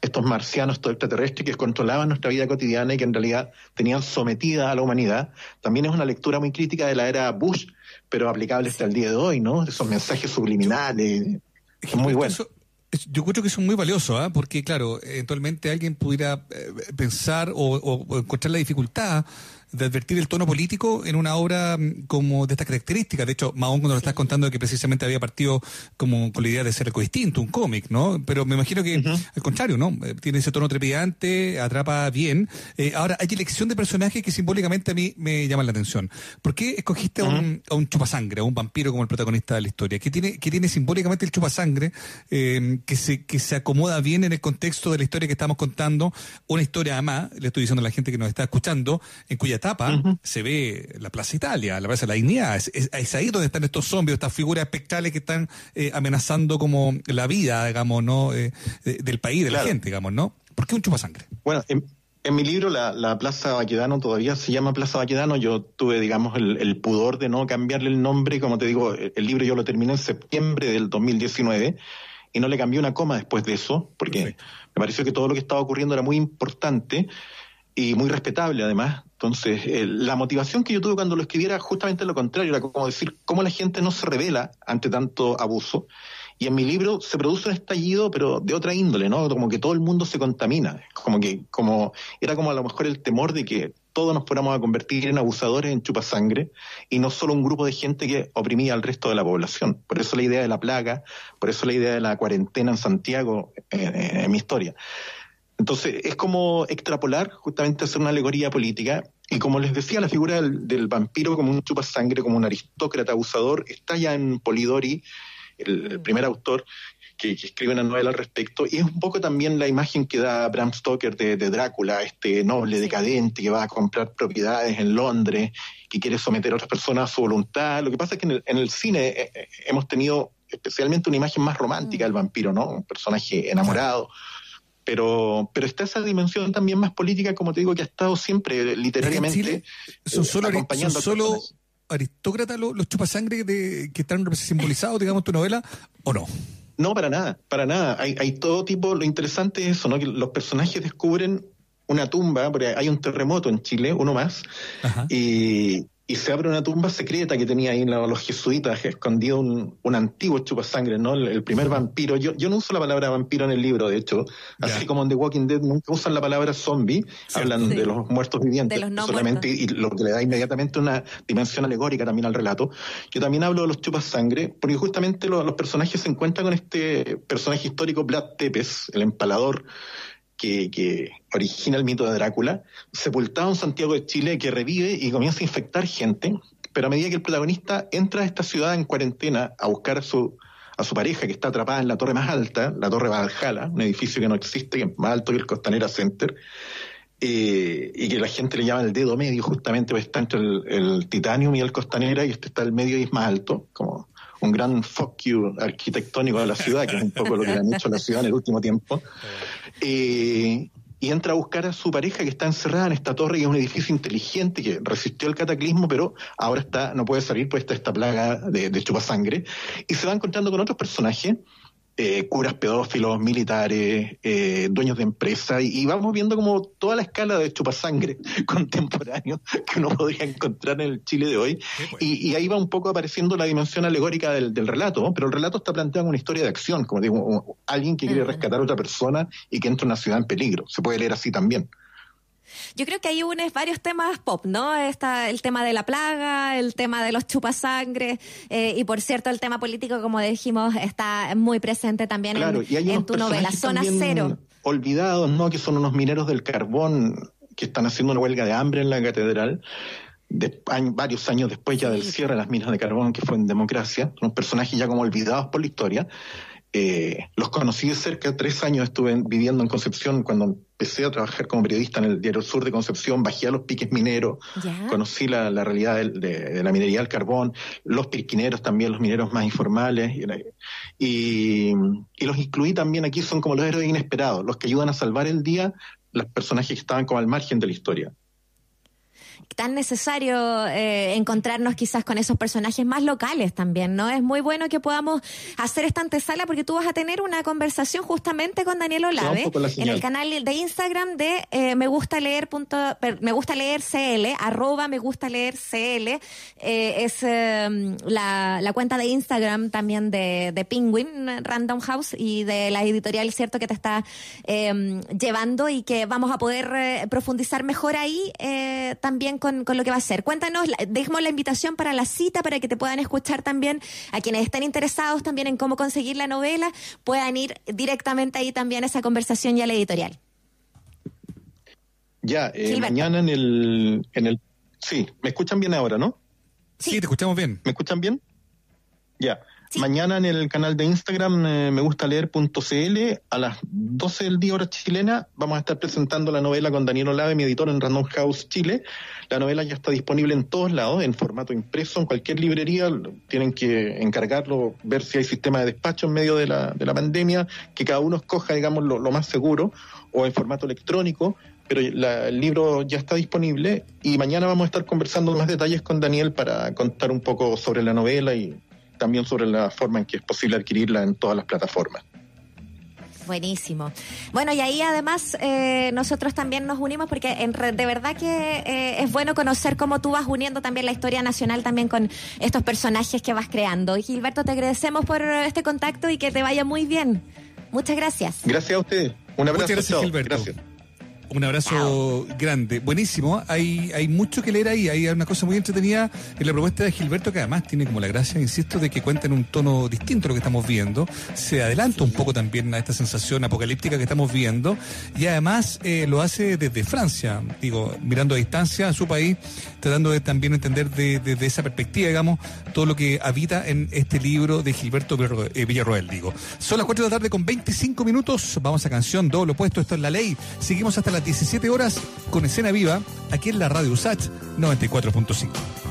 estos marcianos, estos extraterrestres que controlaban nuestra vida cotidiana y que en realidad tenían sometida a la humanidad. También es una lectura muy crítica de la era Bush, pero aplicable hasta el día de hoy, ¿no? Esos mensajes subliminales. Es muy bueno. Eso- es- yo creo que es muy valioso, ¿ah? porque claro, eventualmente alguien pudiera eh, pensar o- o encontrar la dificultad de advertir el tono político en una obra mm, como de estas características. De hecho, Mahón cuando lo estás contando que precisamente había partido como con la idea de ser algo distinto, un cómic, ¿no? Pero me imagino que al contrario, ¿no? Eh, Tiene ese tono trepidante, atrapa bien. Eh, ahora, hay elección de personajes que simbólicamente a mí me llaman la atención. ¿Por qué escogiste a, un, a un chupasangre, a un vampiro como el protagonista de la historia? ¿Qué tiene, qué tiene simbólicamente el chupasangre eh, que, se, que se acomoda bien en el contexto de la historia que estamos contando? Una historia, además, le estoy diciendo a la gente que nos está escuchando, en cuya se ve la Plaza Italia, la Plaza de la Dignidad. Es, es- es ahí donde están estos zombies, estas figuras espectrales que están eh, amenazando como la vida, digamos, ¿no? Eh, de- del país, de la gente, digamos, ¿no? ¿Por qué un chupasangre? Bueno, en, en mi libro la, la Plaza Baquedano todavía se llama Plaza Baquedano. Yo tuve, digamos, el, el pudor de no cambiarle el nombre. Como te digo, el, el libro yo lo terminé en septiembre del 2019 y no le cambié una coma después de eso, porque me pareció que todo lo que estaba ocurriendo era muy importante y muy respetable además. Entonces, eh, la motivación que yo tuve cuando lo escribiera justamente lo contrario, era como decir cómo la gente no se revela ante tanto abuso. Y en mi libro se produce un estallido, pero de otra índole, ¿no? Como que todo el mundo se contamina. Como que, como, era como a lo mejor el temor de que todos nos fuéramos a convertir en abusadores, en chupasangre, y no solo un grupo de gente que oprimía al resto de la población. Por eso la idea de la plaga, por eso la idea de la cuarentena en Santiago, eh, en mi historia. Entonces, es como extrapolar, justamente hacer una alegoría política. Y como les decía, la figura del, del vampiro como un chupasangre, como un aristócrata abusador, está ya en Polidori, el, el primer autor que, que escribe una novela al respecto. Y es un poco también la imagen que da Bram Stoker de, de Drácula, este noble decadente que va a comprar propiedades en Londres, que quiere someter a otras personas a su voluntad. Lo que pasa es que en el, en el cine eh, eh, hemos tenido especialmente una imagen más romántica del vampiro, ¿no? Un personaje enamorado. Pero, pero está esa dimensión también más política, como te digo, que ha estado siempre literariamente Chile son eh, solo, acompañando son solo aristócratas los, los chupasangre de, que están simbolizados, digamos, en tu novela, ¿o no? No, para nada, para nada. Hay, hay todo tipo, lo interesante es eso, ¿no? Que los personajes descubren una tumba, porque hay un terremoto en Chile, uno más, y, y se abre una tumba secreta que tenía ahí la- los jesuitas, escondido un, un antiguo chupasangre, ¿no? El, el primer vampiro. Yo, yo no uso la palabra vampiro en el libro, de hecho, así como en The Walking Dead nunca usan la palabra zombie, hablan Sí. de los muertos vivientes De los no solamente, y lo que le da inmediatamente una dimensión alegórica también al relato. Yo también hablo de los chupasangre, porque justamente lo- los personajes se encuentran con este personaje histórico, Vlad Tepes, el empalador, que, que origina el mito de Drácula, sepultado en Santiago de Chile, que revive y comienza a infectar gente, pero a medida que el protagonista entra a esta ciudad en cuarentena a buscar a su, a su pareja que está atrapada en la torre más alta, la torre Valhalla, un edificio que no existe, que es más alto que el Costanera Center, eh, y que la gente le llama el dedo medio justamente, pues está entre el, el Titanium y el Costanera, y este está el medio y es más alto, como un gran fuck you arquitectónico de la ciudad, que es un poco lo que le han hecho la ciudad en el último tiempo. Eh, y entra a buscar a su pareja que está encerrada en esta torre, que es un edificio inteligente que resistió el cataclismo, pero ahora está no puede salir por esta, esta plaga de, de chupasangre. Y se va encontrando con otros personajes, eh, curas pedófilos, militares, eh, dueños de empresa, y, y vamos viendo como toda la escala de chupasangre [LAUGHS] contemporáneo que uno podría encontrar en el Chile de hoy. Y, y ahí va un poco apareciendo la dimensión alegórica del, del relato, ¿no? pero el relato está planteado en una historia de acción, como digo, alguien que quiere rescatar a otra persona y que entra a una ciudad en peligro. Se puede leer así también. Yo creo que ahí unes varios temas pop, ¿no? Está el tema de la plaga, el tema de los chupasangre, eh, y por cierto, el tema político, como dijimos, está muy presente también Claro, en, y hay en unos tu novela, Zona Cero. olvidados, ¿no? Que son unos mineros del carbón que están haciendo una huelga de hambre en la catedral. De, varios años después ya del cierre de las minas de carbón, que fue en democracia, unos personajes ya como olvidados por la historia. Eh, los conocí de cerca, tres años estuve en- viviendo en Concepción cuando empecé a trabajar como periodista en el Diario Sur de Concepción, bajé a los piques mineros, conocí la, la realidad de, de la minería del carbón, los pirquineros también, los mineros más informales, y, y, y los incluí también aquí, son como los héroes inesperados, los que ayudan a salvar el día, los personajes que estaban como al margen de la historia. Tan necesario eh, encontrarnos quizás con esos personajes más locales también, ¿no? Es muy bueno que podamos hacer esta antesala porque tú vas a tener una conversación justamente con Daniel Olave en el canal de Instagram de eh, me gusta leer punto, me gusta leer CL, arroba me gusta leer CL, eh, es eh, la, la cuenta de Instagram también de, de Penguin Random House y de la editorial, cierto, que te está eh, llevando y que vamos a poder profundizar mejor ahí eh, con, con lo que va a ser. Cuéntanos, dejemos la invitación para la cita para que te puedan escuchar también a quienes estén interesados también en cómo conseguir la novela, puedan ir directamente ahí también a esa conversación y a la editorial. Ya, eh, mañana en el, en el... Sí, ¿me escuchan bien ahora, no? Sí, te escuchamos bien. ¿Me escuchan bien? Ya. [LAUGHS] Mañana en el canal de Instagram eh, me gusta leer.cl a las 12 del día hora chilena vamos a estar presentando la novela con Daniel Olave, mi editor en Random House Chile. La novela ya está disponible en todos lados, en formato impreso, en cualquier librería. Tienen que encargarlo, ver si hay sistema de despacho en medio de la, de la pandemia, que cada uno escoja, digamos, lo, más seguro, o en formato electrónico. Pero la- el libro ya está disponible y mañana vamos a estar conversando más detalles con Daniel para contar un poco sobre la novela y también sobre la forma en que es posible adquirirla en todas las plataformas. Buenísimo. Bueno, y ahí además eh, nosotros también nos unimos porque en re- de verdad que eh, es bueno conocer cómo tú vas uniendo también la historia nacional también con estos personajes que vas creando. Y Gilberto, te agradecemos por este contacto y que te vaya muy bien. Muchas gracias. Gracias a ustedes. Un abrazo. Muchas gracias. Gilberto. Gracias. Un abrazo grande. Buenísimo. Hay, hay mucho que leer ahí. Hay una cosa muy entretenida en la propuesta de Gilberto que además tiene como la gracia, insisto, de que cuenta en un tono distinto a lo que estamos viendo. Se adelanta un poco también a esta sensación apocalíptica que estamos viendo. Y además eh, lo hace desde Francia, digo, mirando a distancia a su país, tratando de también entender desde de, de esa perspectiva, digamos, todo lo que habita en este libro de Gilberto eh, Villarroel, digo. Son las 4 de la tarde con 25 minutos. Vamos a canción doble opuesto. Esto es la ley. Seguimos hasta las 17 horas con escena viva aquí en la radio USACH 94.5.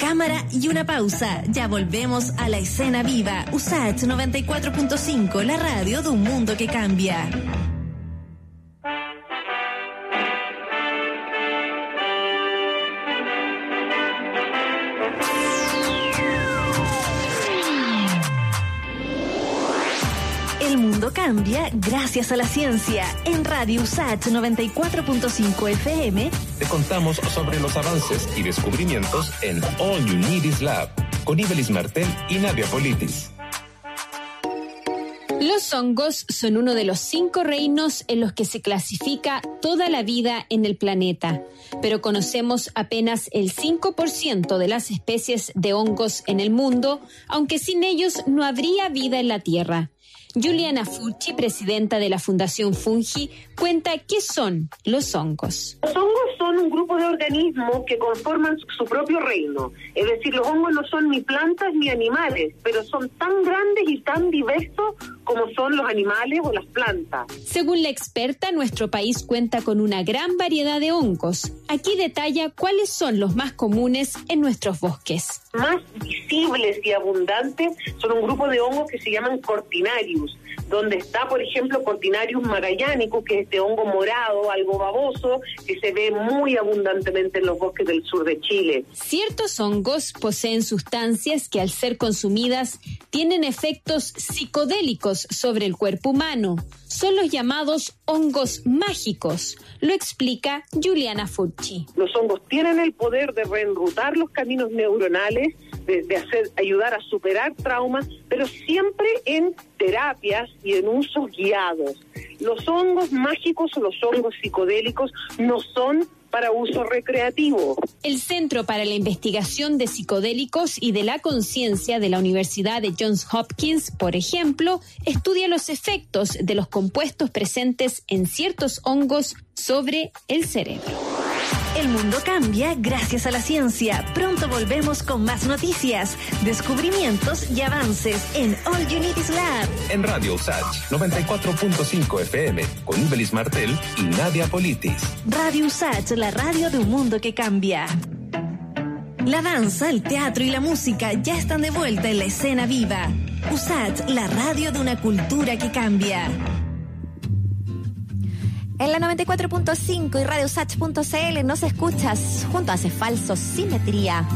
Cámara y una pausa. Ya volvemos a la escena viva. USAT 94.5, la radio de un mundo que cambia. El mundo cambia gracias a la ciencia. En Radio USAT 94.5 FM te contamos sobre los avances y descubrimientos en All You Need Is Lab con Ibelis Martel y Nadia Politis. Los hongos son uno de los cinco reinos en los que se clasifica toda la vida en el planeta, pero conocemos apenas el 5% de las especies de hongos en el mundo, aunque sin ellos no habría vida en la Tierra. Juliana Fucci, presidenta de la Fundación Fungi, cuenta qué son los hongos. Los hongos son un grupo de organismos que conforman su propio reino. Es decir, los hongos no son ni plantas ni animales, pero son tan grandes y tan diversos como son los animales o las plantas. Según la experta, nuestro país cuenta con una gran variedad de hongos. Aquí detalla cuáles son los más comunes en nuestros bosques. Más visibles y abundantes son un grupo de hongos que se llaman cortinarius, donde está, por ejemplo, Cortinarius magellanicus, que es este hongo morado, algo baboso, que se ve muy abundantemente en los bosques del sur de Chile. Ciertos hongos poseen sustancias que al ser consumidas tienen efectos psicodélicos sobre el cuerpo humano. Son los llamados hongos mágicos, lo explica Juliana Fucci. Los hongos tienen el poder de reenrutar los caminos neuronales, de, de hacer, ayudar a superar traumas, pero siempre en terapias y en usos guiados. Los hongos mágicos o los hongos psicodélicos no son para uso recreativo. El Centro para la Investigación de Psicodélicos y de la Conciencia de la Universidad de Johns Hopkins, por ejemplo, estudia los efectos de los compuestos presentes en ciertos hongos sobre el cerebro. El mundo cambia gracias a la ciencia. Pronto volvemos con más noticias, descubrimientos y avances en All You Need Is Lab. En Radio USACH 94.5 FM con Ibelis Martel y Nadia Politis. Radio USACH, la radio de un mundo que cambia. La danza, el teatro y la música ya están de vuelta en la escena viva. USACH, la radio de una cultura que cambia. En la 94.5 y radiosach.cl nos escuchas junto a Hace Falso Simetría.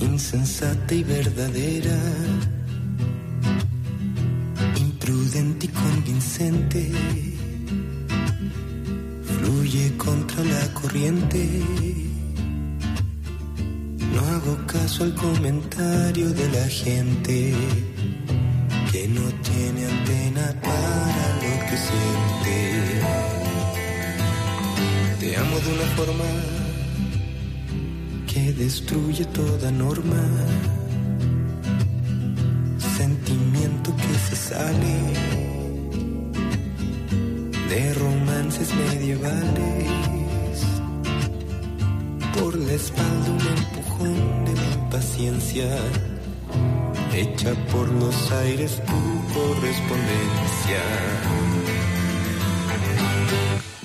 insensata y verdadera, imprudente y convincente, fluye contra la corriente. No hago caso al comentario de la gente que no tiene antena para lo que siente. Te amo de una forma que destruye toda norma. Sentimiento que se sale de romances medievales. Por la espalda un empujón de mi impaciencia. Hecha por los aires tu correspondencia.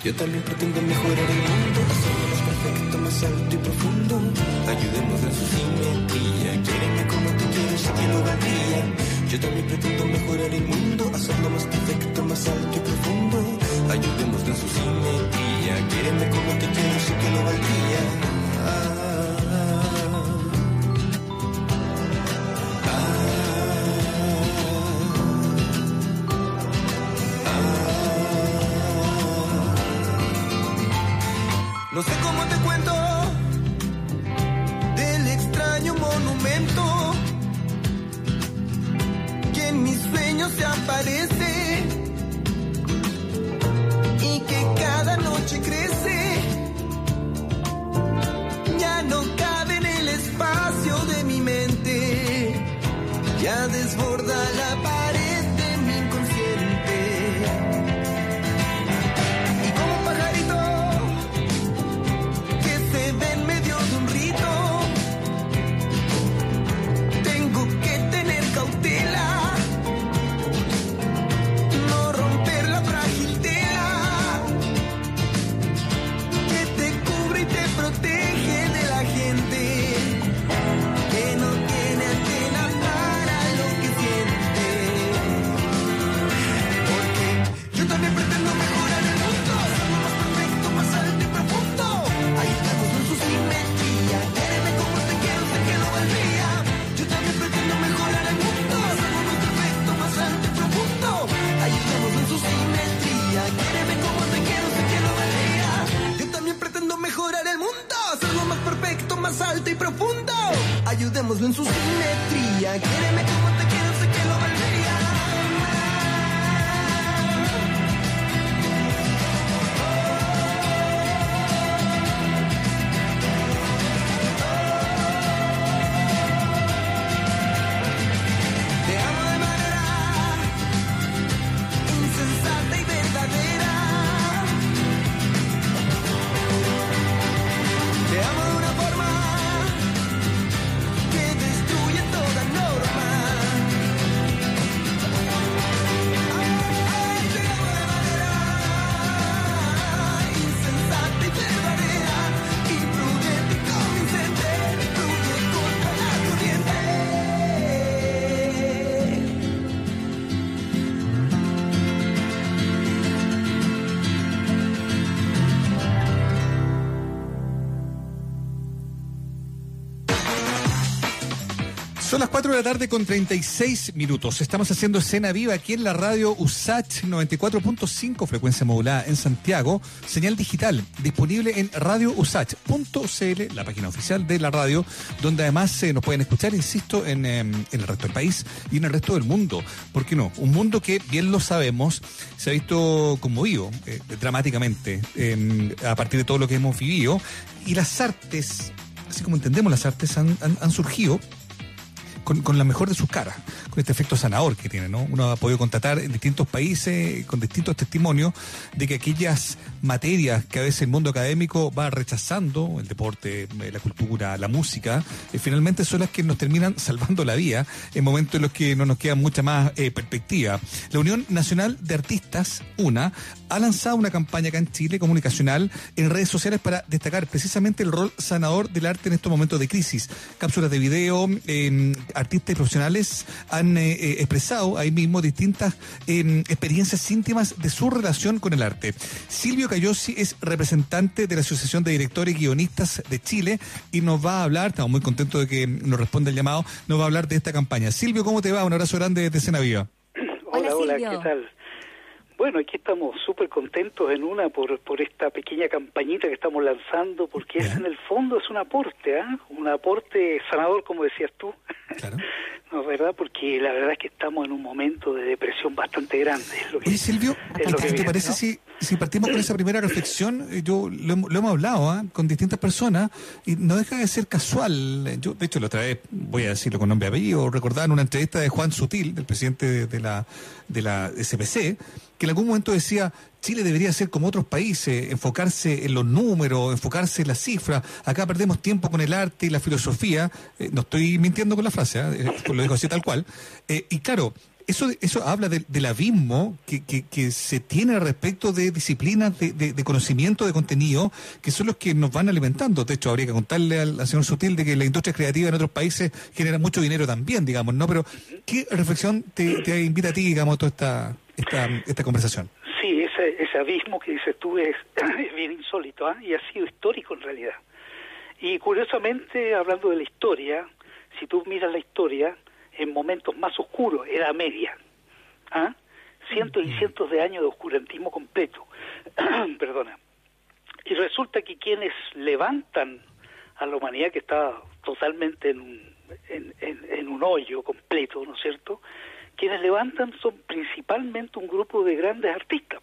Yo también pretendo mejorar el mundo, hacerlo más perfecto, más alto y profundo. Ayudemos a su simetría, quiéreme como te quiero, sé que lo valdría. Yo también pretendo mejorar el mundo, hacerlo más perfecto, más alto y profundo. Ayudemos a su simetría, quiéreme como te quiero, sé que lo valdría. 4 de la tarde con 36 minutos. Estamos haciendo escena viva aquí en la radio USACH 94.5, frecuencia modulada en Santiago. Señal digital disponible en radiousach.cl, la página oficial de la radio, donde además eh, nos pueden escuchar, insisto, en, eh, en el resto del país y en el resto del mundo. ¿Por qué no? Un mundo que, bien lo sabemos, se ha visto conmovido eh, dramáticamente a partir de todo lo que hemos vivido. Y las artes, así como entendemos las artes, han surgido con, con la mejor de sus caras, con este efecto sanador que tiene, ¿no? Uno ha podido constatar en distintos países, con distintos testimonios, de que aquellas materias que a veces el mundo académico va rechazando, el deporte, eh, la cultura, la música, eh, finalmente son las que nos terminan [LAUGHS] salvando la vida en momentos en los que no nos queda mucha más eh, perspectiva. La Unión Nacional de Artistas, UNA, ha lanzado una campaña acá en Chile comunicacional en redes sociales para destacar precisamente el rol sanador del arte en estos momentos de crisis. Cápsulas de video, eh, artistas y profesionales han eh, eh, expresado ahí mismo distintas eh, experiencias íntimas de su relación con el arte. Silvio Cayosi es representante de la Asociación de Directores y Guionistas de Chile y nos va a hablar, estamos muy contentos de que nos responda el llamado, nos va a hablar de esta campaña. Silvio, ¿cómo te va? Un abrazo grande desde Cena Viva. Hola, hola, Silvio. ¿qué tal? Bueno, aquí estamos súper contentos en una por, por esta pequeña campañita que estamos lanzando, porque es en el fondo es un aporte, ¿ah? Un aporte sanador, como decías tú. [LAUGHS] no, es ¿verdad? Porque la verdad es que estamos en un momento de depresión bastante grande. es lo que- Oye, Silvio, es lo que ¿te, viene, parece ¿no? si, si partimos con esa primera reflexión? Eh, Yo lo, hemos- lo hemos hablado ¿ah? con distintas personas y no deja de ser casual. Eh, Yo, de hecho, la otra vez, voy a decirlo con nombre y apellido, recordaba en una entrevista de Juan Sutil, del presidente de, de la, de la SPC, que en algún momento decía, Chile debería ser como otros países, enfocarse en los números, enfocarse en las cifras. Acá perdemos tiempo con el arte y la filosofía. Eh, no estoy mintiendo con la frase, ¿ah? Eh, lo digo así tal cual. Eh, y claro, eso, eso habla del- abismo que, que, se tiene respecto de disciplinas de, de- conocimiento, de contenido, que son los que nos van alimentando. De hecho, habría que contarle al, señor Sutil de que la industria creativa en otros países genera mucho dinero también, digamos, ¿no? Pero, ¿qué reflexión te, invita a ti, digamos, toda esta, esta, esta conversación? Sí, ese, ese abismo que dices tú es, [CLEARS THROAT] bien insólito ¿ah? y ha sido histórico en realidad. Y curiosamente, hablando de la historia, si tú miras la historia, en momentos más oscuros, Edad Media, ¿ah? cientos y cientos de años de oscurantismo completo, [CLEARS THROAT] perdona. Y resulta que quienes levantan a la humanidad que está totalmente en un, en, en- en un hoyo completo, ¿no es cierto? Quienes levantan son principalmente un grupo de grandes artistas,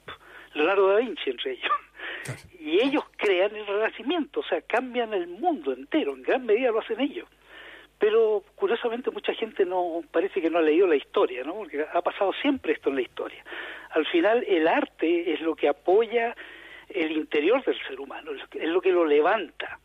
Leonardo da Vinci entre ellos. Y ellos crean el renacimiento, o sea, cambian el mundo entero, en gran medida lo hacen ellos. Pero curiosamente mucha gente no parece que no ha leído la historia, ¿no? Porque ha pasado siempre esto en la historia. Al final el arte es lo que apoya el interior del ser humano, es lo que- lo levanta,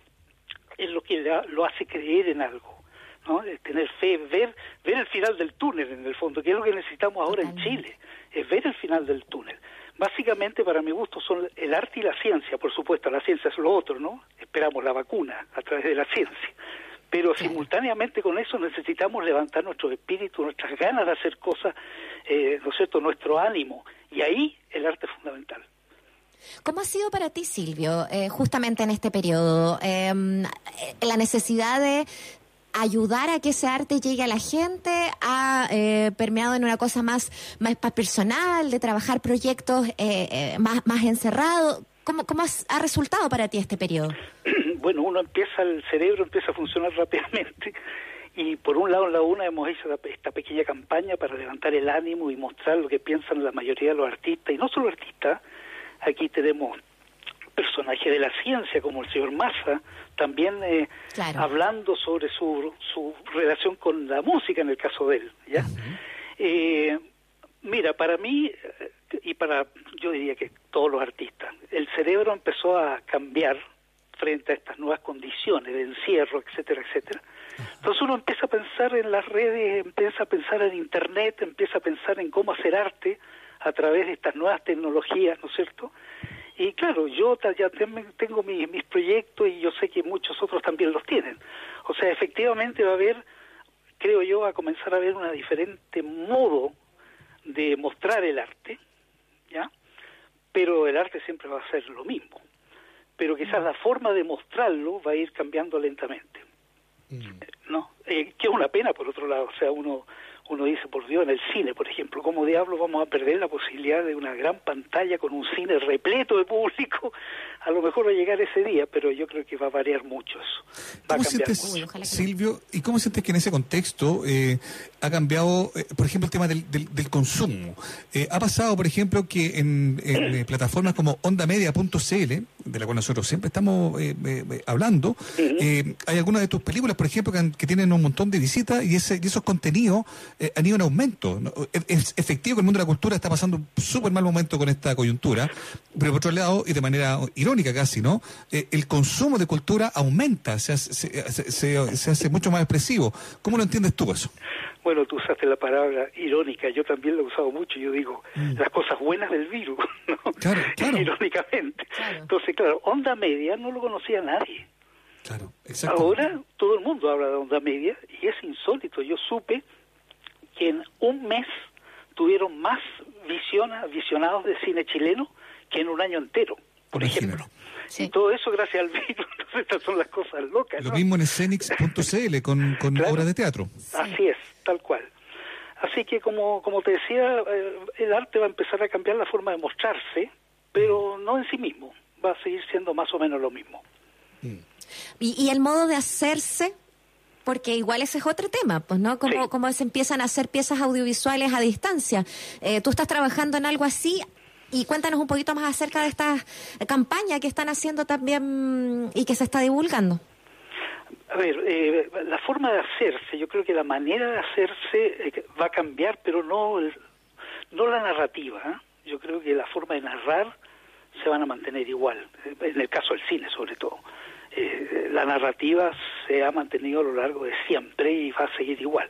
es lo que lo hace creer en algo, ¿no? Es tener fe, ver ver el final del túnel en el fondo, que es lo que necesitamos ahora en Chile, es ver el final del túnel. Básicamente, para mi gusto, son el arte y la ciencia, por supuesto, la ciencia es lo otro, ¿no? Esperamos la vacuna a través de la ciencia. Pero simultáneamente con eso necesitamos levantar nuestro espíritu, nuestras ganas de hacer cosas, eh, ¿no es cierto?, nuestro ánimo. Y ahí el arte es fundamental. ¿Cómo ha sido para ti, Silvio, eh, justamente en este periodo, eh, la necesidad de ayudar a que ese arte llegue a la gente ha eh, permeado en una cosa más, más, personal, de trabajar proyectos eh, eh, más, más encerrados? ¿Cómo, cómo ha resultado para ti este periodo? [CLEARS THROAT] bueno, uno empieza, el cerebro empieza a funcionar [LAUGHS] rápidamente Y por un lado, en la UNA hemos hecho esta- pequeña campaña para levantar el ánimo y mostrar lo que piensan la mayoría de los artistas, y no solo artistas, aquí tenemos personajes de la ciencia como el señor Massa, también eh, hablando sobre su, su relación con la música en el caso de él. ¿ya? Eh, mira, para mí, eh, y para yo diría que todos los artistas, el cerebro empezó a cambiar frente a estas nuevas condiciones de encierro, etcétera, etcétera. Entonces uno empieza a pensar en las redes, empieza a pensar en Internet, empieza a pensar en cómo hacer arte a través de estas nuevas tecnologías, ¿no es cierto? Y claro, yo ya tengo mis, mis proyectos y yo sé que muchos otros también los tienen. O sea, efectivamente va a haber, creo yo, va a comenzar a haber una diferente modo de mostrar el arte, ¿ya? Pero el arte siempre va a ser lo mismo. Pero quizás la forma de mostrarlo va a ir cambiando lentamente. ¿no? Eh, que es una pena por otro lado, o sea, uno uno dice, por Dios, en el cine, por ejemplo, ¿cómo diablos vamos a perder la posibilidad de una gran pantalla con un cine repleto de público? A lo mejor va a llegar ese día, pero yo creo que va a variar mucho eso. Va a ¿Cómo cambiar sientes, mucho. Silvio, y cómo sientes que en ese contexto eh, ha cambiado, eh, por ejemplo, el tema del, del- del consumo? Eh, ha pasado, por ejemplo, que en, en, eh, plataformas como ondamedia.cl, de la cual nosotros siempre estamos eh, eh, eh, hablando, eh, hay algunas de tus películas, por ejemplo, que, han- que tienen un montón de visitas y, ese, y esos contenidos eh, han ido en aumento. ¿no? Es, es efectivo que el mundo de la cultura está pasando un súper mal momento con esta coyuntura, pero por otro lado, y de manera irónica casi, ¿no? Eh, el consumo de cultura aumenta, se hace, se, se- se- se hace mucho más expresivo. ¿Cómo lo entiendes tú eso? Bueno, tú usaste la palabra irónica, yo también lo he usado mucho, yo digo, las cosas buenas del virus, [LAUGHS] ¿no? Irónicamente. Entonces, claro, onda media no lo conocía nadie. Ahora todo el mundo habla de onda media y es insólito. Yo supe que en un mes tuvieron más visiona, visionados de cine chileno que en un año entero, por ejemplo. Y todo eso gracias al virus. [LAUGHS] Entonces, estas son las cosas locas. Lo mismo en escenics.cl con, con obras de teatro. Así es, tal cual. Así que como, como te decía, eh, el arte va a empezar a cambiar la forma de mostrarse, pero no en sí mismo. Va a seguir siendo más o menos lo mismo. Y, y el modo de hacerse, porque igual ese es otro tema, pues, ¿no? Cómo, cómo se empiezan a hacer piezas audiovisuales a distancia. Eh, Tú estás trabajando en algo así y cuéntanos un poquito más acerca de esta campaña que están haciendo también y que se está divulgando. A ver, eh, la forma de hacerse, yo creo que la manera de hacerse eh, va a cambiar, pero no, el- no la narrativa. ¿eh? Yo creo que la forma de narrar se van a mantener igual, en el caso del cine sobre todo. Eh, la narrativa se ha mantenido a lo largo de siempre y va a seguir igual.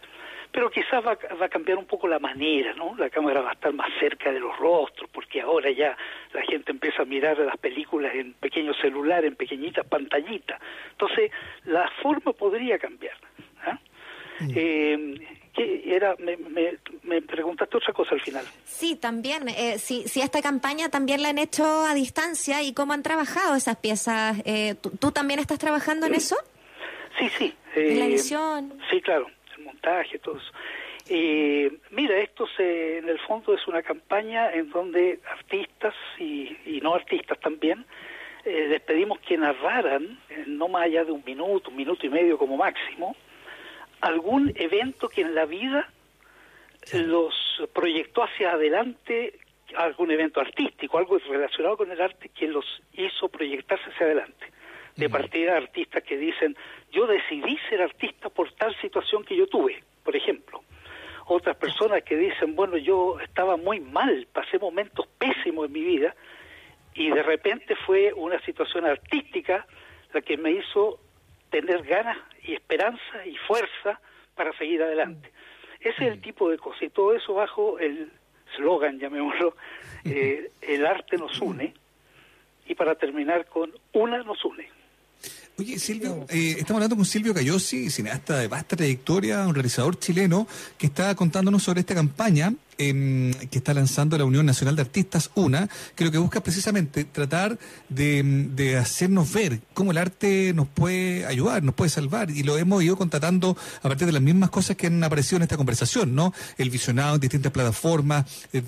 Pero quizás va, va a cambiar un poco la manera, ¿no? La cámara va a estar más cerca de los rostros, porque ahora ya la gente empieza a mirar las películas en pequeños celulares, en pequeñitas pantallitas. Entonces, la forma podría cambiar. ¿ah? Eh, ¿qué era? Me, me, me preguntaste otra cosa al final. Sí, también. Eh, si, si esta campaña también la han hecho a distancia y cómo han trabajado esas piezas. Eh, ¿tú, tú también estás trabajando en eso? Sí, sí. En la eh, edición. Sí, claro, el montaje, todo eso. Eh, mira, esto se, en el fondo es una campaña en donde artistas y, y no artistas también eh, les pedimos que narraran, eh, no más allá de un minuto, un minuto y medio como máximo, algún evento que en la vida los proyectó hacia adelante, algún evento artístico, algo relacionado con el arte que los hizo proyectarse hacia adelante. De partida de artistas que dicen, yo decidí ser artista por tal situación que yo tuve, por ejemplo. Otras personas que dicen, bueno, yo estaba muy mal, pasé momentos pésimos en mi vida y de repente fue una situación artística la que me hizo tener ganas y esperanza y fuerza para seguir adelante. Ese es el tipo de cosas y todo eso bajo el slogan, llamémoslo, [LAUGHS] eh, el arte nos une y para terminar con una nos une. Oye, Silvio, eh, estamos hablando con Silvio Cayosi, cineasta de vasta trayectoria, un realizador chileno, que está contándonos sobre esta campaña que está lanzando la Unión Nacional de Artistas, una, que lo que busca es precisamente tratar de, de hacernos ver cómo el arte nos puede ayudar, nos puede salvar, y lo hemos ido contratando a partir de las mismas cosas que han aparecido en esta conversación, ¿no? El visionado en distintas plataformas de,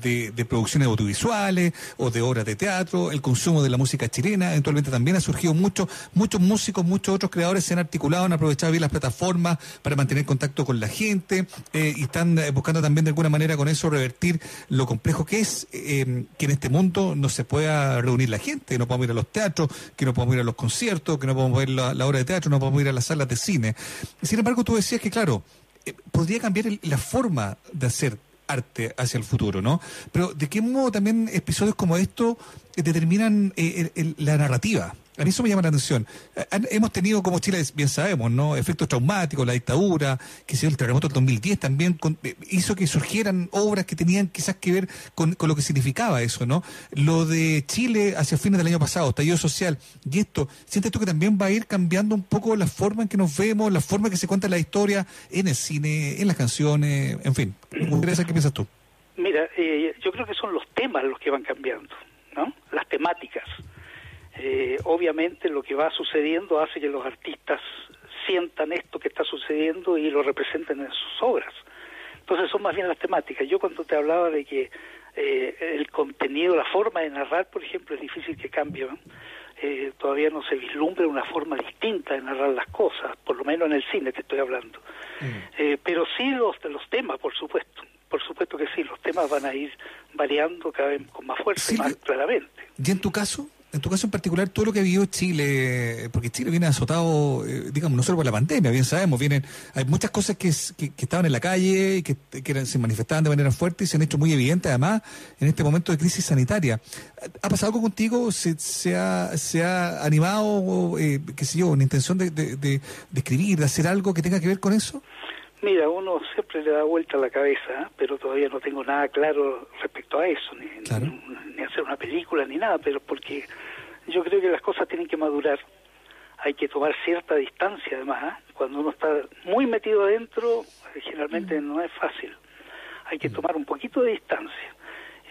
de, de producciones audiovisuales o de obras de teatro, el consumo de la música chilena, eventualmente también ha surgido mucho, muchos músicos, muchos otros creadores se han articulado, han aprovechado bien las plataformas para mantener contacto con la gente eh, y están eh, buscando también de alguna manera con eso revertir lo complejo que es eh, que en este mundo no se pueda reunir la gente, que no podamos ir a los teatros, que no podamos ir a los conciertos, que no podamos ver la, la obra de teatro, no podamos ir a las salas de cine. Sin embargo, tú decías que, claro, eh, podría cambiar el- la forma de hacer arte hacia el futuro, ¿no? Pero ¿de qué modo también episodios como esto eh, determinan eh, la narrativa? A mí eso me llama la atención. Eh, hemos tenido, como Chile bien sabemos, ¿no? Efectos traumáticos, la dictadura, que se el terremoto del 2010 también con- eh, hizo que surgieran obras que tenían quizás que ver con, lo que significaba eso, ¿no? Lo de Chile hacia fines del año pasado, estallido social, y esto, ¿sientes tú que también va a ir cambiando un poco la forma en que nos vemos, la forma en que se cuenta la historia en el cine, en las canciones, en fin? Qué piensas tú. Mira, eh, yo creo que son los temas los que van cambiando, ¿no? Las temáticas. Eh, obviamente lo que va sucediendo hace que los artistas sientan esto que está sucediendo y lo representen en sus obras. Entonces son más bien las temáticas. Yo cuando te hablaba de que eh, el contenido, la forma de narrar, por ejemplo, es difícil que cambie. ¿no? Eh, todavía no se vislumbra una forma distinta de narrar las cosas, por lo menos en el cine te estoy hablando. Eh, pero sí los, los temas, por supuesto. Por supuesto que sí, los temas van a ir variando cada vez con más fuerza y más claramente. Y en tu caso, en tu caso en particular, todo lo que vivió Chile, porque Chile viene azotado, eh, digamos, no solo por la pandemia, bien sabemos, vienen, hay muchas cosas que, que, estaban en la calle, y que, eran- se manifestaban de manera fuerte y se han hecho muy evidentes además en este momento de crisis sanitaria. ¿Ha pasado algo contigo? ¿Se, se, ha, se ha animado, eh, qué sé yo, una intención de- de escribir, de hacer algo que tenga que ver con eso? Mira, uno siempre le da vuelta a la cabeza, ¿eh? pero todavía no tengo nada claro respecto a eso, ni, ni, ni hacer una película ni nada, pero porque yo creo que las cosas tienen que madurar. Hay que tomar cierta distancia, además. ¿eh? Cuando uno está muy metido adentro, generalmente no es fácil. Hay que tomar un poquito de distancia.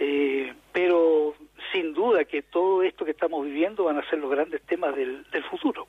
Eh, pero sin duda que todo esto que estamos viviendo van a ser los grandes temas del, del futuro.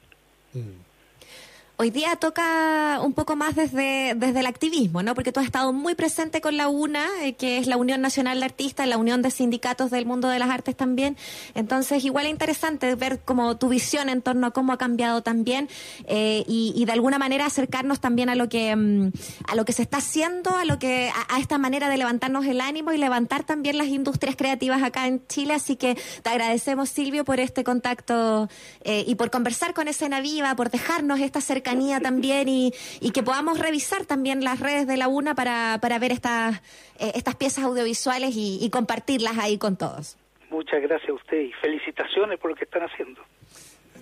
Hoy día toca un poco más desde, desde el activismo, ¿no? Porque tú has estado muy presente con la UNA, eh, que es la Unión Nacional de Artistas, la Unión de Sindicatos del Mundo de las Artes también. Entonces, igual es interesante ver como tu visión en torno a cómo ha cambiado también eh, y, de alguna manera acercarnos también a lo que mm, a lo que se está haciendo, a lo que a, a esta manera de levantarnos el ánimo y levantar también las industrias creativas acá en Chile. Así que te agradecemos, Silvio, por este contacto eh, y por conversar con Escena Viva, por dejarnos esta cercanía también y, y que podamos revisar también las redes de la UNA para, para ver estas, eh, estas piezas audiovisuales y, y compartirlas ahí con todos. Muchas gracias a usted y felicitaciones por lo que están haciendo.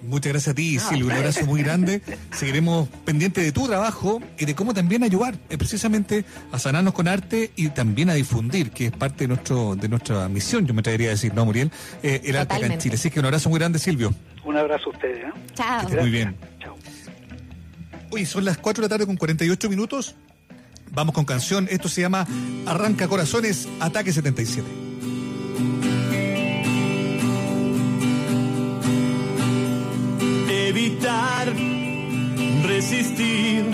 Muchas gracias a ti, Silvio. Un abrazo muy grande. Seguiremos pendientes de tu trabajo y de cómo también ayudar eh, precisamente a sanarnos con arte y también a difundir, que es parte de nuestro de nuestra misión, yo me atrevería a decir, ¿no, Muriel? Eh, el arte acá en Totalmente. Chile. Así que un abrazo muy grande, Silvio. Un abrazo a ustedes. ¿eh? Chao. Muy bien. Oye, son las 4 de la tarde con 48 minutos. Vamos con canción. Esto se llama Arranca Corazones, Ataque 77. evitar resistir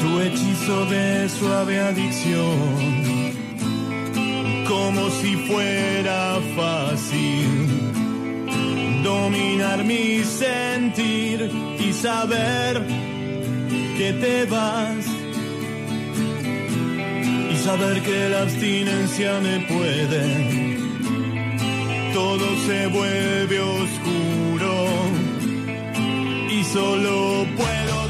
tu hechizo de suave adicción como si fuera fácil dominar mi sentir y saber que te vas. Y saber que la abstinencia me puede. Todo se vuelve oscuro y solo puedo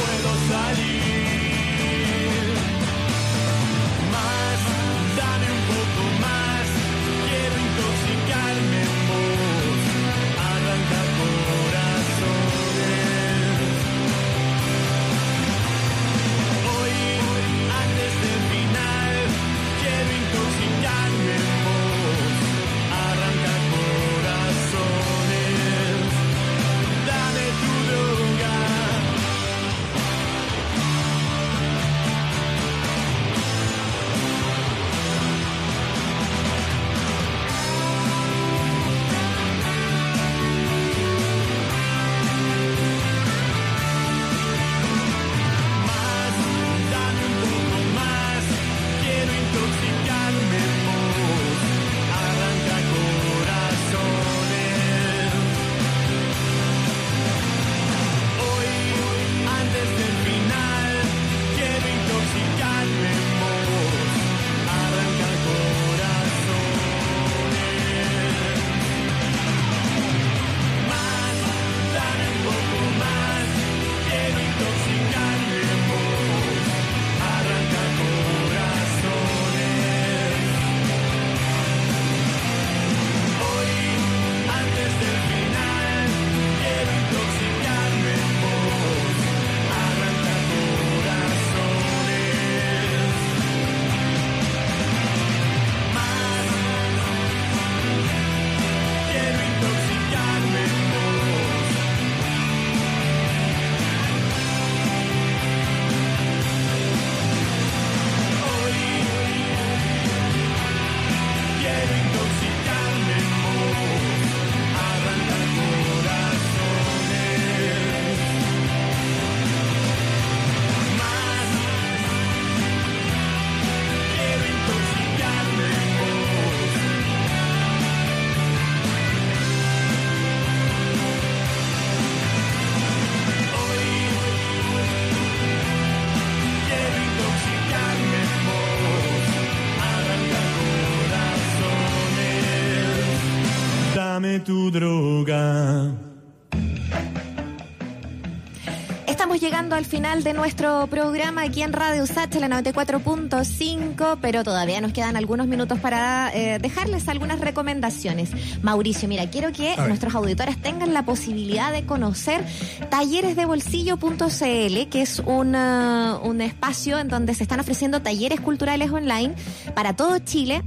al final de nuestro programa aquí en Radio USACH, la 94.5, pero todavía nos quedan algunos minutos para eh, dejarles algunas recomendaciones. Mauricio, mira, quiero que nuestros auditores tengan la posibilidad de conocer talleresdebolsillo.cl, que es un, eh, un espacio en donde se están ofreciendo talleres culturales online para todo Chile.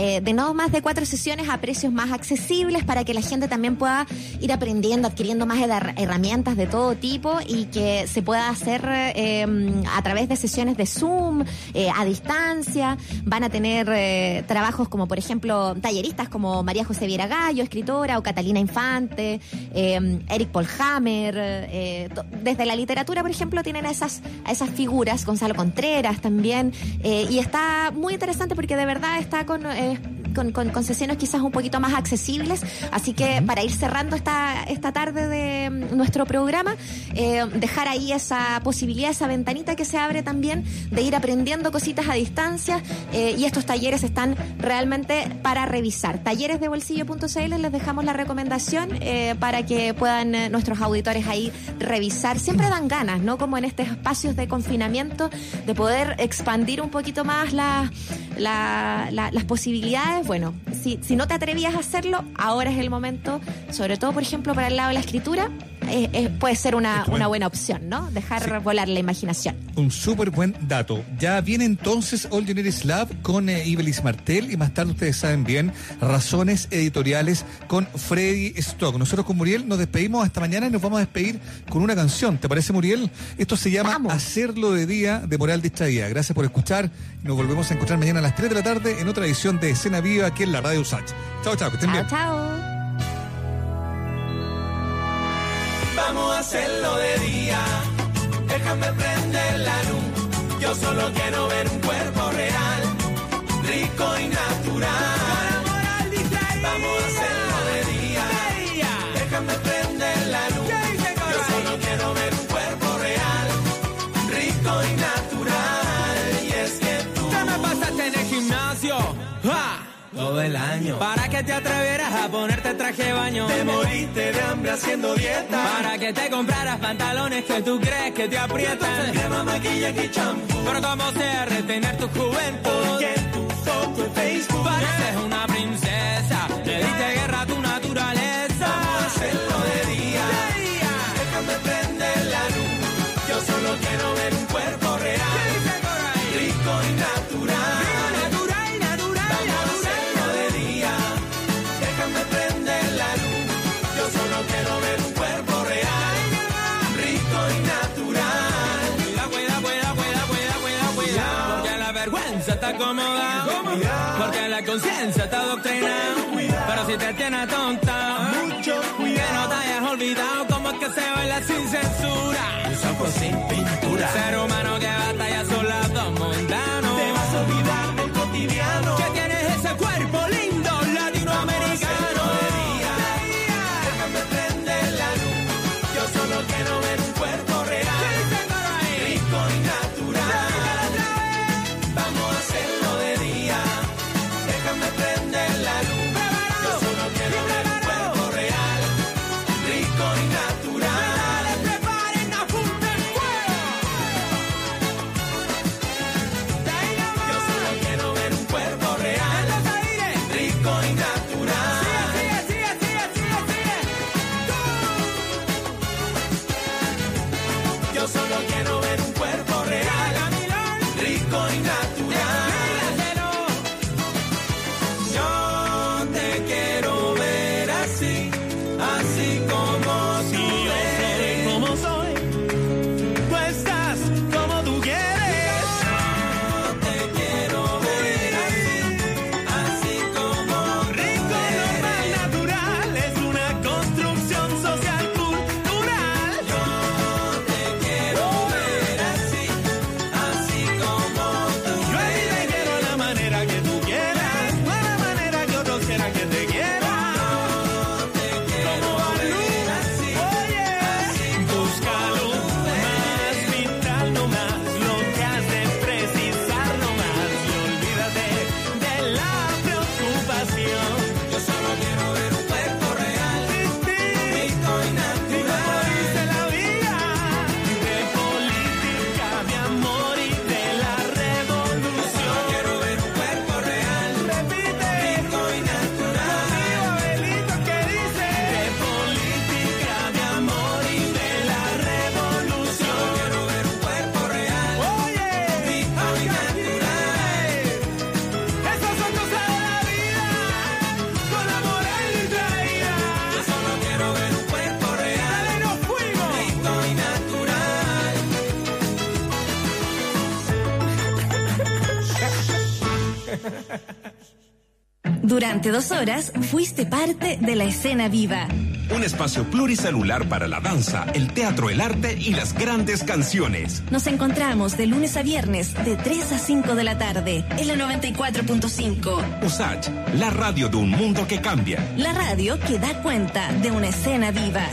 Eh, de no más de cuatro sesiones a precios más accesibles para que la gente también pueda ir aprendiendo, adquiriendo más her- herramientas de todo tipo y que se pueda hacer eh, a través de sesiones de Zoom, eh, a distancia. Van a tener eh, trabajos como, por ejemplo, talleristas como María José Viera Gallo, escritora, o Catalina Infante, eh, Eric Polhammer. desde la literatura, por ejemplo, tienen esas, a esas figuras, Gonzalo Contreras también. y está muy interesante porque de verdad está con, eh, con, con- con sesiones quizás un poquito más accesibles. Así que para ir cerrando esta, esta tarde de mm, nuestro programa, eh, dejar ahí esa posibilidad, esa ventanita que se abre también de ir aprendiendo cositas a distancia. eh, y estos talleres están realmente para revisar. Talleresdebolsillo.cl les dejamos la recomendación eh, para que puedan nuestros auditores ahí revisar. Siempre dan ganas, ¿no? Como en estos espacios de confinamiento, de poder expandir un poquito más la- la- la- las posibilidades. Bueno, si, si no te atrevías a hacerlo, ahora es el momento, sobre todo, por ejemplo, para el lado de la escritura, eh, eh, puede ser una, una buena opción, ¿no? Dejar volar la imaginación. Un súper buen dato. Ya viene entonces All You Need Is Love con eh, Ibelis Martel y más tarde ustedes saben bien, Razones Editoriales con Freddy Stock. Nosotros con Muriel nos despedimos hasta mañana y nos vamos a despedir con una canción. ¿Te parece, Muriel? Esto se llama Hacerlo de Día de Moral Distraída. Gracias por escuchar. Nos volvemos a encontrar mañana a las 3 de la tarde en otra edición de Escena Viva aquí en la Radio Usach. Chao, chao, que estén bien. Chao. Vamos a hacerlo de día. Déjame prender la luz. Yo solo quiero ver un cuerpo real, rico y natural. Vamos a hacerlo de día. Déjame prender la luz. Yo solo quiero ver un cuerpo real, rico y natural. Y es que tú. ¿Qué me pasaste en el gimnasio? Todo el año. Para que te atrevieras a ponerte traje de baño. Te moriste de hambre haciendo dieta. Para que te compraras pantalones que tú crees que te aprietan. Crema, maquillaje y champú. Pero como sea retener tu juventud. Porque tu foto en Facebook. Pareces una princesa. Porque la conciencia está adoctrinada. Pero si te tiene tonta, Mucho que no te hayas olvidado cómo es que se baila sin censura. Tus ojos sin pintura. Ser humano que batalla son las dos mundanos. Durante dos horas fuiste parte de la escena viva. Un espacio pluricelular para la danza, el teatro, el arte y las grandes canciones. Nos encontramos de lunes a viernes de 3 a 5 de la tarde en la 94.5. USACH, la radio de un mundo que cambia. La radio que da cuenta de una escena viva.